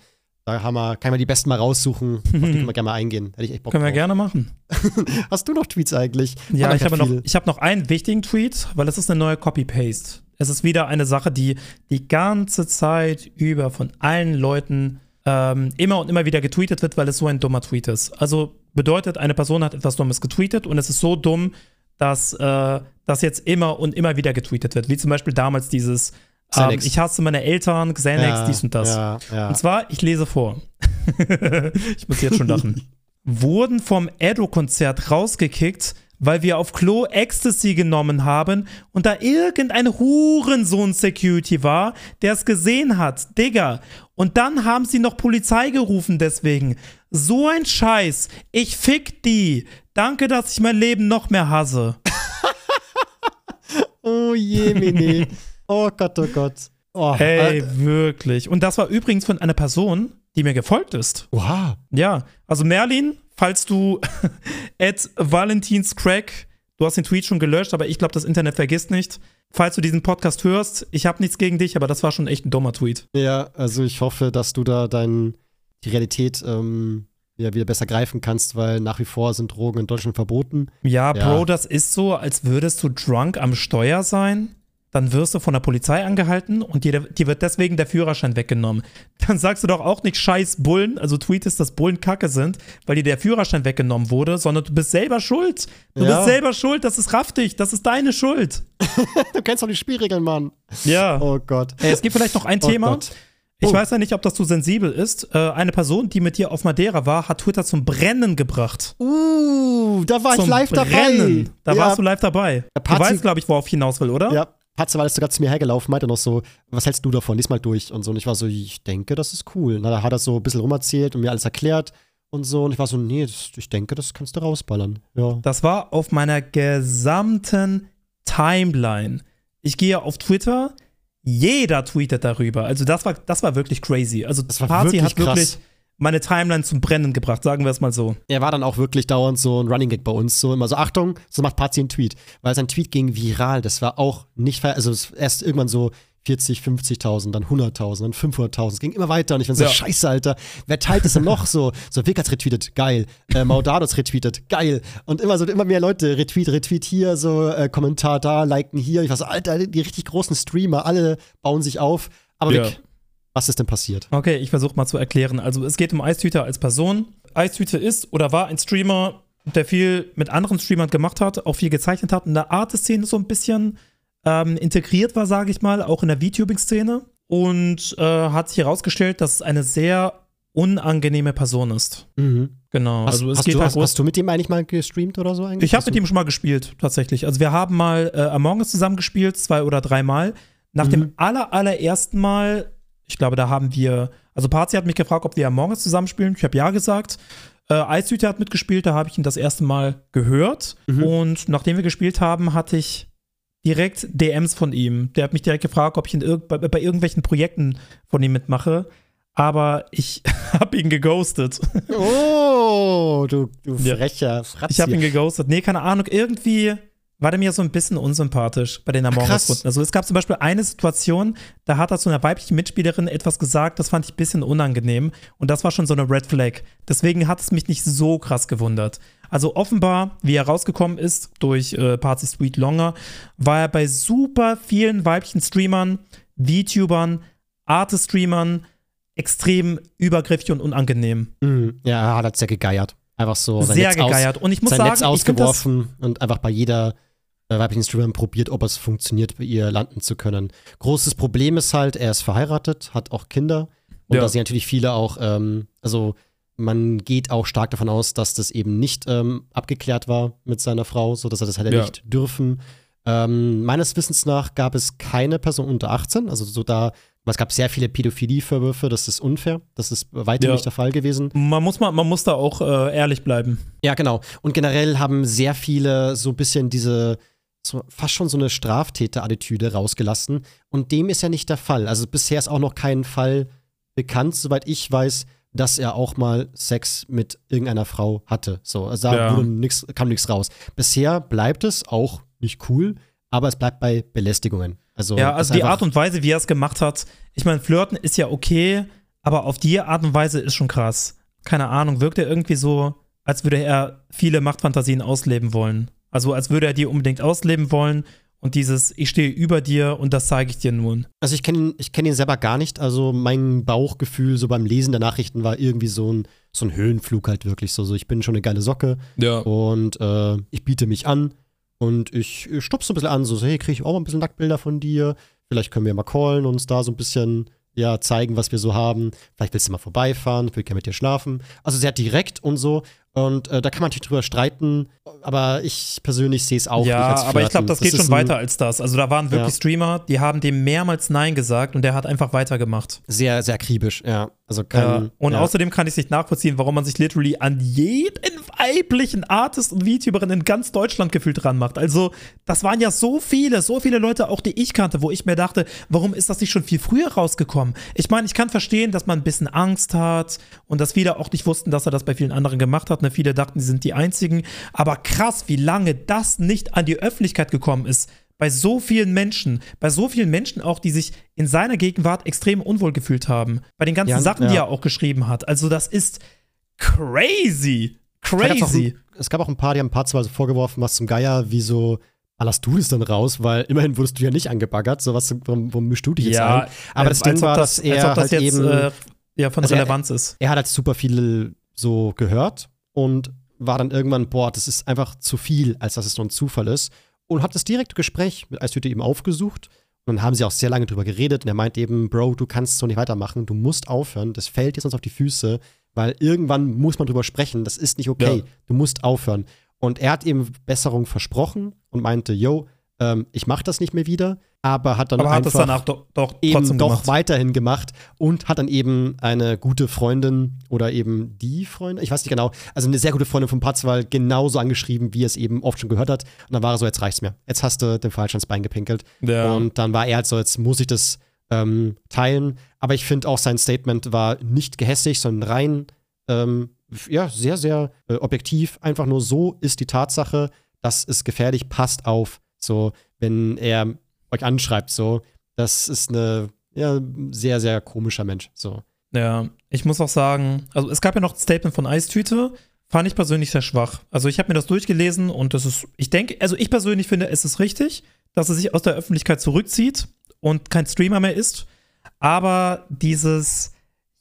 Speaker 1: da haben wir, kann man die besten mal raussuchen, auf die können wir gerne mal eingehen. Hätte ich echt Bock
Speaker 2: Können wir
Speaker 1: drauf.
Speaker 2: gerne machen.
Speaker 1: Hast du noch Tweets eigentlich?
Speaker 2: Ja, ich habe, noch, ich habe noch einen wichtigen Tweet, weil es ist eine neue Copy-Paste. Es ist wieder eine Sache, die die ganze Zeit über von allen Leuten ähm, immer und immer wieder getweetet wird, weil es so ein dummer Tweet ist. Also bedeutet, eine Person hat etwas Dummes getweetet und es ist so dumm, dass äh, das jetzt immer und immer wieder getweetet wird. Wie zum Beispiel damals dieses ähm. Ich hasse meine Eltern, Xanax,
Speaker 1: ja,
Speaker 2: dies und das.
Speaker 1: Ja, ja.
Speaker 2: Und zwar, ich lese vor. ich muss jetzt schon lachen. Wurden vom Edo-Konzert rausgekickt, weil wir auf Klo Ecstasy genommen haben und da irgendein Hurensohn-Security war, der es gesehen hat. Digga. Und dann haben sie noch Polizei gerufen deswegen. So ein Scheiß. Ich fick die. Danke, dass ich mein Leben noch mehr hasse.
Speaker 1: oh je, Mini. Oh Gott, oh Gott. Oh,
Speaker 2: Ey,
Speaker 1: äh,
Speaker 2: wirklich. Und das war übrigens von einer Person, die mir gefolgt ist.
Speaker 1: Oha.
Speaker 2: Ja, also Merlin, falls du at Valentins Crack, du hast den Tweet schon gelöscht, aber ich glaube, das Internet vergisst nicht. Falls du diesen Podcast hörst, ich habe nichts gegen dich, aber das war schon echt ein dummer Tweet.
Speaker 1: Ja, also ich hoffe, dass du da dein, die Realität ähm, ja, wieder besser greifen kannst, weil nach wie vor sind Drogen in Deutschland verboten.
Speaker 2: Ja,
Speaker 1: Ja.
Speaker 2: Bro, das ist so, als würdest du drunk am Steuer sein. Dann wirst du von der Polizei angehalten und dir, dir wird deswegen der Führerschein weggenommen. Dann sagst du doch auch nicht scheiß Bullen, also tweetest, dass Bullen kacke sind, weil dir der Führerschein weggenommen wurde, sondern du bist selber schuld. Du
Speaker 1: Ja.
Speaker 2: bist selber schuld, das ist raftig, das ist deine Schuld.
Speaker 1: Du kennst doch die Spielregeln, Mann.
Speaker 2: Ja.
Speaker 1: Oh Gott.
Speaker 2: Ey, es gibt vielleicht noch ein
Speaker 1: Oh
Speaker 2: Thema.
Speaker 1: Gott.
Speaker 2: Ich
Speaker 1: Oh.
Speaker 2: weiß ja nicht, ob das zu sensibel ist. Äh, eine Person, die mit dir auf Madeira war, hat Twitter zum Brennen gebracht.
Speaker 1: Uh, da war
Speaker 2: zum
Speaker 1: ich live dabei.
Speaker 2: Brennen. Da
Speaker 1: ja,
Speaker 2: warst du live dabei. Du weißt, glaube ich, worauf ich hinaus will, oder?
Speaker 1: Ja, Patze war jetzt sogar zu mir hergelaufen, meinte noch so, was hältst du davon, lies mal durch und so. Und ich war so, ich denke, das ist cool. Na, da hat er so ein bisschen rumerzählt und mir alles erklärt und so. Und ich war so, nee, das, ich denke, das kannst du rausballern. Ja.
Speaker 2: Das war auf meiner gesamten Timeline. Ich gehe auf Twitter, jeder tweetet darüber. Also das war, das war wirklich crazy. Also
Speaker 1: Das war
Speaker 2: Party
Speaker 1: wirklich
Speaker 2: hat wirklich
Speaker 1: krass.
Speaker 2: Meine Timeline zum Brennen gebracht, sagen wir es mal so.
Speaker 1: Er war dann auch wirklich dauernd so ein Running Gag bei uns. So immer so, Achtung, so macht Pazi einen Tweet. Weil sein Tweet ging viral. Das war auch nicht, ver also es erst irgendwann so 40, 50.000, dann 100.000, dann 500.000. Es ging immer weiter und ich bin so,
Speaker 2: Ja.
Speaker 1: scheiße, Alter. Wer teilt das denn noch so? So, hat's retweetet, geil. Äh, Maudados retweetet, geil. Und immer so, immer mehr Leute, retweet, retweet hier, so, äh, Kommentar da, liken hier. Ich war so, Alter, die richtig großen Streamer, alle bauen sich auf. Aber
Speaker 2: Ja.
Speaker 1: Vic, was ist denn passiert?
Speaker 2: Okay, ich versuche mal zu erklären. Also es geht um Eistüter als Person. Eistüter ist oder war ein Streamer, der viel mit anderen Streamern gemacht hat, auch viel gezeichnet hat in der Arte-Szene so ein bisschen ähm, integriert war, sage ich mal, auch in der VTubing-Szene. Und äh, hat sich herausgestellt, dass es eine sehr unangenehme Person ist.
Speaker 1: Mhm.
Speaker 2: Genau.
Speaker 1: Hast,
Speaker 2: also es
Speaker 1: hast,
Speaker 2: geht
Speaker 1: du,
Speaker 2: halt
Speaker 1: hast, hast du mit dem eigentlich mal gestreamt oder so eigentlich?
Speaker 2: ich habe
Speaker 1: Hast
Speaker 2: mit ihm schon mal gespielt, tatsächlich. Also wir haben mal äh, Among Us zusammen gespielt, zwei oder dreimal. Nach dem
Speaker 1: Mhm.
Speaker 2: aller, allerersten Mal, ich glaube, da haben wir, also Parzi hat mich gefragt, ob wir Among Us zusammenspielen. Ich habe ja gesagt. Äh, Eistüte hat mitgespielt, da habe ich ihn das erste Mal gehört.
Speaker 1: Mhm.
Speaker 2: Und nachdem wir gespielt haben, hatte ich direkt DMs von ihm. Der hat mich direkt gefragt, ob ich irg bei, bei irgendwelchen Projekten von ihm mitmache. Aber ich habe ihn geghostet.
Speaker 1: Oh, du, du
Speaker 2: Ja.
Speaker 1: frecher Fratz.
Speaker 2: Ich habe ihn geghostet. Nee, keine Ahnung. Irgendwie war der mir so ein bisschen unsympathisch bei den Among
Speaker 1: krass.
Speaker 2: Us-Runden. Also es gab zum Beispiel eine Situation, da hat er zu einer weiblichen Mitspielerin etwas gesagt, das fand ich ein bisschen unangenehm. Und das war schon so eine Red Flag. Deswegen hat es mich nicht so krass gewundert. Also offenbar, wie er rausgekommen ist durch äh, Party Sweet Longer, war er bei super vielen weiblichen Streamern, VTubern, Arte-Streamern extrem übergriffig und unangenehm.
Speaker 1: Mhm. Ja, er hat sehr gegeiert. Einfach so
Speaker 2: Sehr gegeiert. Und ich muss
Speaker 1: sein
Speaker 2: sagen,
Speaker 1: Netz ausgeworfen und einfach bei jeder weiblichen Streamerin probiert, ob es funktioniert, bei ihr landen zu können. Großes Problem ist halt, er ist verheiratet, hat auch Kinder. Und
Speaker 2: Ja.
Speaker 1: da sind natürlich viele auch, ähm, also man geht auch stark davon aus, dass das eben nicht ähm, abgeklärt war mit seiner Frau, sodass er das hätte
Speaker 2: Ja.
Speaker 1: nicht dürfen. Ähm, meines Wissens nach gab es keine Person unter 18, also so da, es gab sehr viele Pädophilie-Vorwürfe, das ist unfair, das ist bei weitem
Speaker 2: Ja.
Speaker 1: nicht der Fall gewesen.
Speaker 2: Man muss, mal, man muss da auch äh, ehrlich bleiben.
Speaker 1: Ja, genau. Und generell haben sehr viele so ein bisschen diese, so fast schon so eine Straftäter-Attitüde rausgelassen. Und dem ist ja nicht der Fall. Also bisher ist auch noch kein Fall bekannt, soweit ich weiß, dass er auch mal Sex mit irgendeiner Frau hatte. So, also da
Speaker 2: Ja.
Speaker 1: nix, kam nichts raus. Bisher bleibt es auch nicht cool, aber es bleibt bei Belästigungen. Also,
Speaker 2: Ja, also die Art und Weise, wie er es gemacht hat. Ich meine, Flirten ist ja okay, aber auf die Art und Weise ist schon krass. Keine Ahnung, wirkt er irgendwie so, als würde er viele Machtfantasien ausleben wollen. Also als würde er die unbedingt ausleben wollen und dieses, ich stehe über dir und das zeige ich dir nun.
Speaker 1: Also ich kenne ihn, ich kenn ihn selber gar nicht. Also mein Bauchgefühl so beim Lesen der Nachrichten war irgendwie so ein, so ein Höhenflug halt wirklich so. so ich bin schon eine geile Socke
Speaker 2: Ja.
Speaker 1: und äh, ich biete mich an und ich, ich stupse so ein bisschen an, so, so hey, kriege ich auch mal ein bisschen Nacktbilder von dir? Vielleicht können wir mal callen und uns da so ein bisschen ja, zeigen, was wir so haben. Vielleicht willst du mal vorbeifahren, ich will gerne mit dir schlafen. Also sehr direkt und so. Und äh, da kann man natürlich drüber streiten, aber ich persönlich sehe es auch nicht
Speaker 2: ja, aber ich glaube,
Speaker 1: Flirten.
Speaker 2: das geht schon weiter als das. Also da waren wirklich
Speaker 1: Ja.
Speaker 2: Streamer, die haben dem mehrmals Nein gesagt und der hat einfach weitergemacht.
Speaker 1: Sehr, sehr akribisch, ja. Also
Speaker 2: Ja.
Speaker 1: kann,
Speaker 2: Und
Speaker 1: ja.
Speaker 2: außerdem kann ich es nicht nachvollziehen, warum man sich literally an jeden weiblichen Artist und VTuberin in ganz Deutschland gefühlt dran macht. Also, das waren ja so viele, so viele Leute, auch die ich kannte, wo ich mir dachte, warum ist das nicht schon viel früher rausgekommen? Ich meine, ich kann verstehen, dass man ein bisschen Angst hat und dass viele auch nicht wussten, dass er das bei vielen anderen gemacht hat. Ne? Viele dachten, sie sind die Einzigen. Aber krass, wie lange das nicht an die Öffentlichkeit gekommen ist. Bei so vielen Menschen, bei so vielen Menschen auch, die sich in seiner Gegenwart extrem unwohl gefühlt haben. Bei den ganzen
Speaker 1: Ja,
Speaker 2: Sachen, die
Speaker 1: ja.
Speaker 2: er auch geschrieben hat. Also, das ist crazy.
Speaker 1: Auch
Speaker 2: Crazy.
Speaker 1: ein, es gab auch ein paar, die haben ein paar zwar so vorgeworfen, was zum Geier, wieso ballerst du das denn raus? Weil immerhin wurdest du ja nicht angebaggert, so was, warum, warum mischst du dich jetzt ein? Aber das Ding war,
Speaker 2: das,
Speaker 1: dass er
Speaker 2: das
Speaker 1: halt
Speaker 2: jetzt
Speaker 1: eben,
Speaker 2: äh, ja, von
Speaker 1: Also er-
Speaker 2: Relevanz ist.
Speaker 1: er hat halt super viel so gehört und war dann irgendwann, boah, das ist einfach zu viel, als dass es nur ein Zufall ist. Und hat das direkte Gespräch mit Eistüte eben aufgesucht. Und dann haben sie auch sehr lange drüber geredet. Und er meint eben, Bro, du kannst so nicht weitermachen. Du musst aufhören. Das fällt dir sonst auf die Füße. Weil irgendwann muss man drüber sprechen. Das ist nicht okay.
Speaker 2: Ja.
Speaker 1: Du musst aufhören. Und er hat eben Besserung versprochen und meinte, yo, ähm, ich mach das nicht mehr wieder. Aber hat dann
Speaker 2: Aber hat
Speaker 1: einfach
Speaker 2: es danach doch, doch
Speaker 1: eben doch
Speaker 2: gemacht.
Speaker 1: weiterhin gemacht und hat dann eben eine gute Freundin oder eben die Freundin, ich weiß nicht genau, also eine sehr gute Freundin von Patzwal genauso angeschrieben, wie er es eben oft schon gehört hat. Und dann war er so, jetzt reicht's mir. Jetzt hast du den Falschen ans Bein gepinkelt.
Speaker 2: Ja.
Speaker 1: Und dann war er halt so, jetzt muss ich das ähm, teilen. Aber ich finde auch sein Statement war nicht gehässig, sondern rein, ähm, ja, sehr, sehr äh, objektiv. Einfach nur so ist die Tatsache, das ist gefährlich, passt auf. So, wenn er euch anschreibt, so, das ist eine, ja, sehr, sehr komischer Mensch. So.
Speaker 2: Ja, ich muss auch sagen, also es gab ja noch ein Statement von Eistüte, fand ich persönlich sehr schwach. Also ich habe mir das durchgelesen und das ist, ich denke, also ich persönlich finde, es ist richtig, dass er sich aus der Öffentlichkeit zurückzieht und kein Streamer mehr ist. Aber dieses,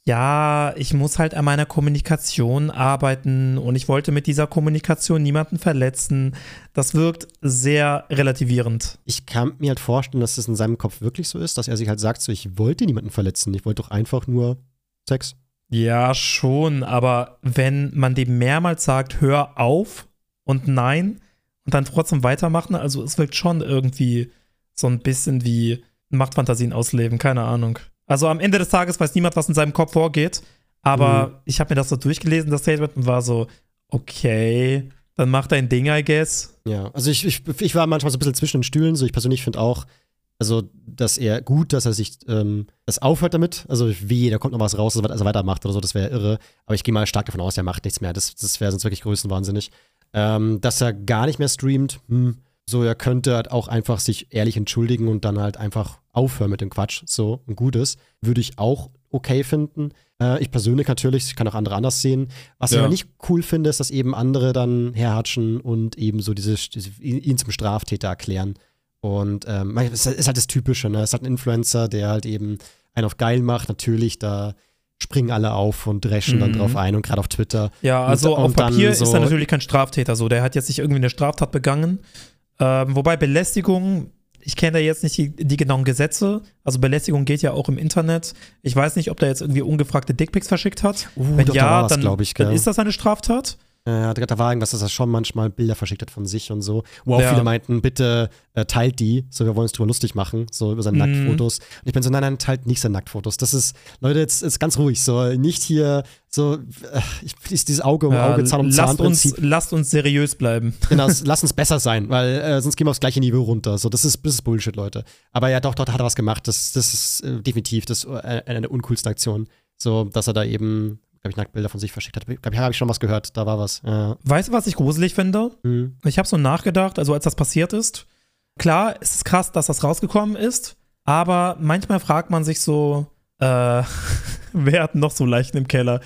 Speaker 2: ja, ich muss halt an meiner Kommunikation arbeiten und ich wollte mit dieser Kommunikation niemanden verletzen, das wirkt sehr relativierend.
Speaker 1: Ich kann mir halt vorstellen, dass es in seinem Kopf wirklich so ist, dass er sich halt sagt, so, ich wollte niemanden verletzen, ich wollte doch einfach nur Sex.
Speaker 2: Ja, schon, aber wenn man dem mehrmals sagt, hör auf und nein und dann trotzdem weitermachen, also es wirkt schon irgendwie so ein bisschen wie Machtfantasien ausleben, keine Ahnung. Also am Ende des Tages weiß niemand, was in seinem Kopf vorgeht, aber
Speaker 1: Mhm.
Speaker 2: ich habe mir das so durchgelesen, das Statement, und war so, okay, dann mach dein Ding, I guess.
Speaker 1: Ja, also ich, ich, ich war manchmal so ein bisschen zwischen den Stühlen. So, ich persönlich finde auch, also, dass er gut, dass er sich ähm, das aufhört damit. Also, wie, da kommt noch was raus, dass er weitermacht oder so, das wäre irre. Aber ich gehe mal stark davon aus, er macht nichts mehr. Das, das wäre sonst wirklich größenwahnsinnig. Ähm, dass er gar nicht mehr streamt, hm, so, er könnte halt auch einfach sich ehrlich entschuldigen und dann halt einfach aufhören mit dem Quatsch. So, ein gutes. Würde ich auch okay finden. Äh, ich persönlich natürlich, ich kann auch andere anders sehen. Was ich
Speaker 2: Ja.
Speaker 1: aber nicht cool finde, ist, dass eben andere dann herhatschen und eben so diese, diese ihn zum Straftäter erklären. Und ähm, es ist halt das Typische, ne? Es ist halt ein Influencer, der halt eben einen auf geil macht. Natürlich, da springen alle auf und dreschen dann
Speaker 2: Mhm.
Speaker 1: drauf ein und gerade auf Twitter.
Speaker 2: Ja,
Speaker 1: Und-
Speaker 2: also auf
Speaker 1: und dann
Speaker 2: Papier
Speaker 1: so-
Speaker 2: ist er natürlich kein Straftäter so. Der hat jetzt nicht irgendwie eine Straftat begangen. Ähm, wobei Belästigung, ich kenne da jetzt nicht die, die genauen Gesetze. Also Belästigung geht ja auch im Internet. Ich weiß nicht, ob der jetzt irgendwie ungefragte Dickpics verschickt hat.
Speaker 1: Uh,
Speaker 2: Wenn
Speaker 1: doch, da
Speaker 2: ja,
Speaker 1: was,
Speaker 2: dann,
Speaker 1: ich,
Speaker 2: dann ist das eine Straftat.
Speaker 1: Äh, da war irgendwas, dass er schon manchmal Bilder verschickt hat von sich und so. Wo auch
Speaker 2: Ja.
Speaker 1: viele meinten, bitte äh, teilt die. So, wir wollen uns drüber lustig machen, so über seine
Speaker 2: Mhm.
Speaker 1: Nacktfotos. Und ich bin so, nein, nein, teilt nicht seine Nacktfotos. Das ist, Leute, jetzt ist ganz ruhig. So, nicht hier so, äh, ich, ist dieses Auge um
Speaker 2: Ja,
Speaker 1: Auge, Zahn um Zahn
Speaker 2: lasst, uns, lasst uns seriös bleiben.
Speaker 1: Genau, s- lass uns besser sein, weil äh, sonst gehen wir aufs gleiche Niveau runter. So, das ist, das ist Bullshit, Leute. Aber ja, doch, dort hat er was gemacht. Das, das ist äh, definitiv das, äh, eine der uncoolsten Aktionen. So, dass er da eben glaube ich, Nacktbilder von sich verschickt hat. Ich glaube, habe ich schon was gehört. Da war was. Ja.
Speaker 2: Weißt du, was ich gruselig finde?
Speaker 1: Mhm.
Speaker 2: Ich habe so nachgedacht, also als das passiert ist. Klar, es ist krass, dass das rausgekommen ist, aber manchmal fragt man sich so, äh, wer hat noch so Leichen im Keller?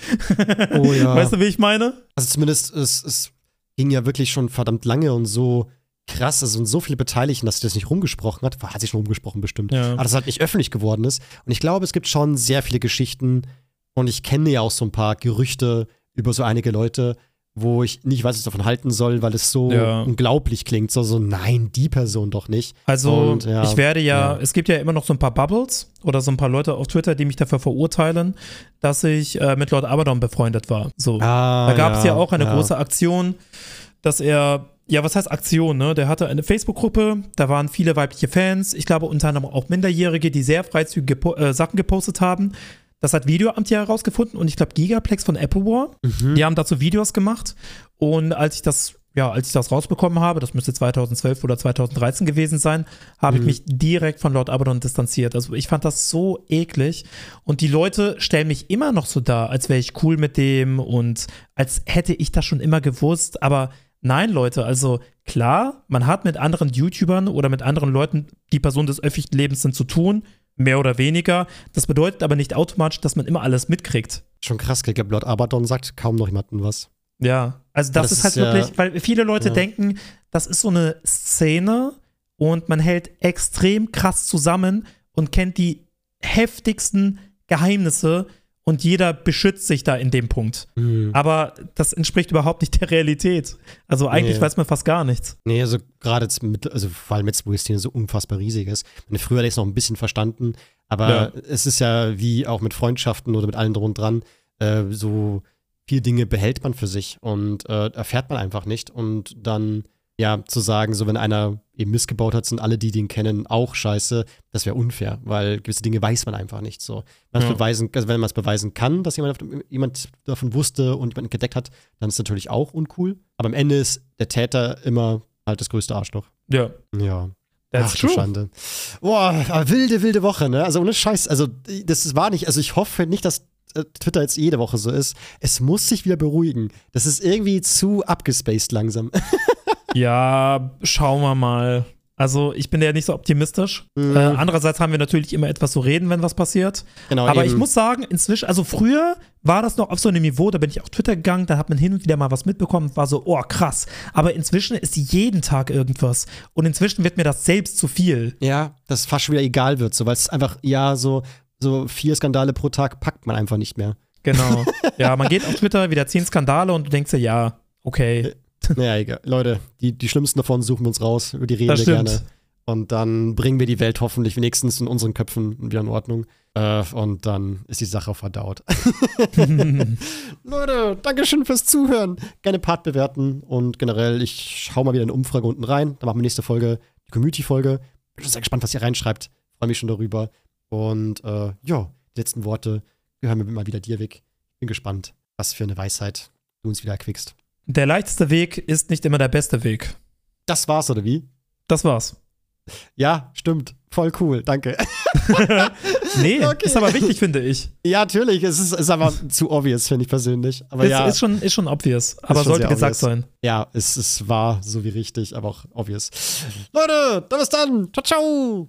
Speaker 1: Oh ja.
Speaker 2: Weißt du, wie ich meine?
Speaker 1: Also zumindest, es, es ging ja wirklich schon verdammt lange und so krass, also sind so viele Beteiligten, dass sie das nicht rumgesprochen hat. Hat sie schon rumgesprochen bestimmt.
Speaker 2: Ja.
Speaker 1: Aber das halt nicht öffentlich geworden ist. Und ich glaube, es gibt schon sehr viele Geschichten und ich kenne ja auch so ein paar Gerüchte über so einige Leute, wo ich nicht weiß, was ich davon halten soll, weil es so
Speaker 2: Ja.
Speaker 1: unglaublich klingt. So, so, nein, die Person doch nicht.
Speaker 2: Also,
Speaker 1: Und, ja,
Speaker 2: ich werde ja,
Speaker 1: ja.
Speaker 2: es gibt ja immer noch so ein paar Bubbles oder so ein paar Leute auf Twitter, die mich dafür verurteilen, dass ich äh, mit Lord Abaddon befreundet war. So.
Speaker 1: Ah,
Speaker 2: Da gab es ja auch eine große Aktion, dass er, ja, was heißt Aktion, ne? Der hatte eine Facebook-Gruppe, da waren viele weibliche Fans, ich glaube unter anderem auch Minderjährige, die sehr freizügige äh, Sachen gepostet haben. Das hat Videoamt ja herausgefunden und ich glaube Gigaplex von Apple War,
Speaker 1: Mhm.
Speaker 2: die haben dazu Videos gemacht und als ich das ja, als ich das rausbekommen habe, das müsste 2012 oder 2013 gewesen sein, habe ich
Speaker 1: Mhm.
Speaker 2: mich direkt von Lord Abaddon distanziert. Also ich fand das so eklig. Und die Leute stellen mich immer noch so dar, als wäre ich cool mit dem und als hätte ich das schon immer gewusst. Aber nein, Leute, also klar, man hat mit anderen YouTubern oder mit anderen Leuten, die Personen des öffentlichen Lebens sind, zu tun. Mehr oder weniger. Das bedeutet aber nicht automatisch, dass man immer alles mitkriegt.
Speaker 1: Schon krass, ich glaube, Lord Abaddon sagt kaum noch jemandem was.
Speaker 2: Ja, also das,
Speaker 1: Das
Speaker 2: ist halt
Speaker 1: ist ja-
Speaker 2: wirklich, weil viele Leute
Speaker 1: Ja.
Speaker 2: denken, das ist so eine Szene und man hält extrem krass zusammen und kennt die heftigsten Geheimnisse und jeder beschützt sich da in dem Punkt.
Speaker 1: Mhm.
Speaker 2: Aber das entspricht überhaupt nicht der Realität. Also eigentlich
Speaker 1: Nee.
Speaker 2: weiß man fast gar nichts.
Speaker 1: Nee, also gerade jetzt mit, also vor allem jetzt, wo die Szene so unfassbar riesig ist. Meine, früher hätte ich es noch ein bisschen verstanden, aber
Speaker 2: Ja.
Speaker 1: es ist ja wie auch mit Freundschaften oder mit allem drum und dran, äh, so viele Dinge behält man für sich und äh, erfährt man einfach nicht. Und dann, ja, zu sagen, so wenn einer eben missgebaut hat, sind alle, die den kennen, auch scheiße, das wäre unfair, weil gewisse Dinge weiß man einfach nicht so. Wenn,
Speaker 2: Ja.
Speaker 1: beweisen, also wenn man es beweisen kann, dass jemand, jemand davon wusste und jemanden gedeckt hat, dann ist es natürlich auch uncool. Aber am Ende ist der Täter immer halt das größte Arschloch.
Speaker 2: Ja,
Speaker 1: Ja.
Speaker 2: that's
Speaker 1: Ach
Speaker 2: true.
Speaker 1: Schande. Boah, wilde, wilde Woche, ne? Also ohne Scheiß. Also, das war nicht, also ich hoffe nicht, dass äh, Twitter jetzt jede Woche so ist. Es muss sich wieder beruhigen. Das ist irgendwie zu abgespaced langsam.
Speaker 2: Ja, schauen wir mal. Also ich bin ja nicht so optimistisch.
Speaker 1: Mhm.
Speaker 2: Äh, andererseits haben wir natürlich immer etwas zu reden, wenn was passiert.
Speaker 1: genau,
Speaker 2: Aber
Speaker 1: eben.
Speaker 2: ich muss sagen, inzwischen, also früher war das noch auf so einem Niveau, da bin ich auf Twitter gegangen, da hat man hin und wieder mal was mitbekommen, war so, oh krass. Aber inzwischen ist jeden Tag irgendwas. Und inzwischen wird mir das selbst zu viel.
Speaker 1: Ja, dass es fast schon wieder egal wird, so, weil es einfach, ja, so, so vier Skandale pro Tag packt man einfach nicht mehr.
Speaker 2: Genau. ja, man geht auf Twitter, wieder zehn Skandale und du denkst dir, ja, okay.
Speaker 1: Naja, egal. Leute, die, die schlimmsten davon suchen wir uns raus, über die reden
Speaker 2: Das
Speaker 1: wir
Speaker 2: stimmt.
Speaker 1: gerne. Und dann bringen wir die Welt hoffentlich wenigstens in unseren Köpfen wieder in Ordnung. Äh, und dann ist die Sache verdaut. Leute, Dankeschön fürs Zuhören. Gerne Part bewerten und generell, ich schau mal wieder eine Umfrage unten rein. Dann machen wir nächste Folge, die Community-Folge. Bin schon sehr gespannt, was ihr reinschreibt. Freue mich schon darüber. Und äh, ja, die letzten Worte gehören mir mal wieder dir weg. Bin gespannt, was für eine Weisheit du uns wieder erquickst.
Speaker 2: Der leichteste Weg ist nicht immer der beste Weg.
Speaker 1: Das war's, oder wie?
Speaker 2: Das war's.
Speaker 1: Ja, stimmt. Voll cool, danke.
Speaker 2: Nee,
Speaker 1: Okay.
Speaker 2: ist aber wichtig, finde ich.
Speaker 1: ja, natürlich. Es ist, ist aber zu obvious, finde ich persönlich. Aber
Speaker 2: ist,
Speaker 1: ja,
Speaker 2: ist, schon, ist schon obvious, aber
Speaker 1: schon
Speaker 2: sollte gesagt
Speaker 1: obvious.
Speaker 2: sein.
Speaker 1: ja es, es war so wie richtig, aber auch obvious. Leute, dann bis dann. Ciao, ciao.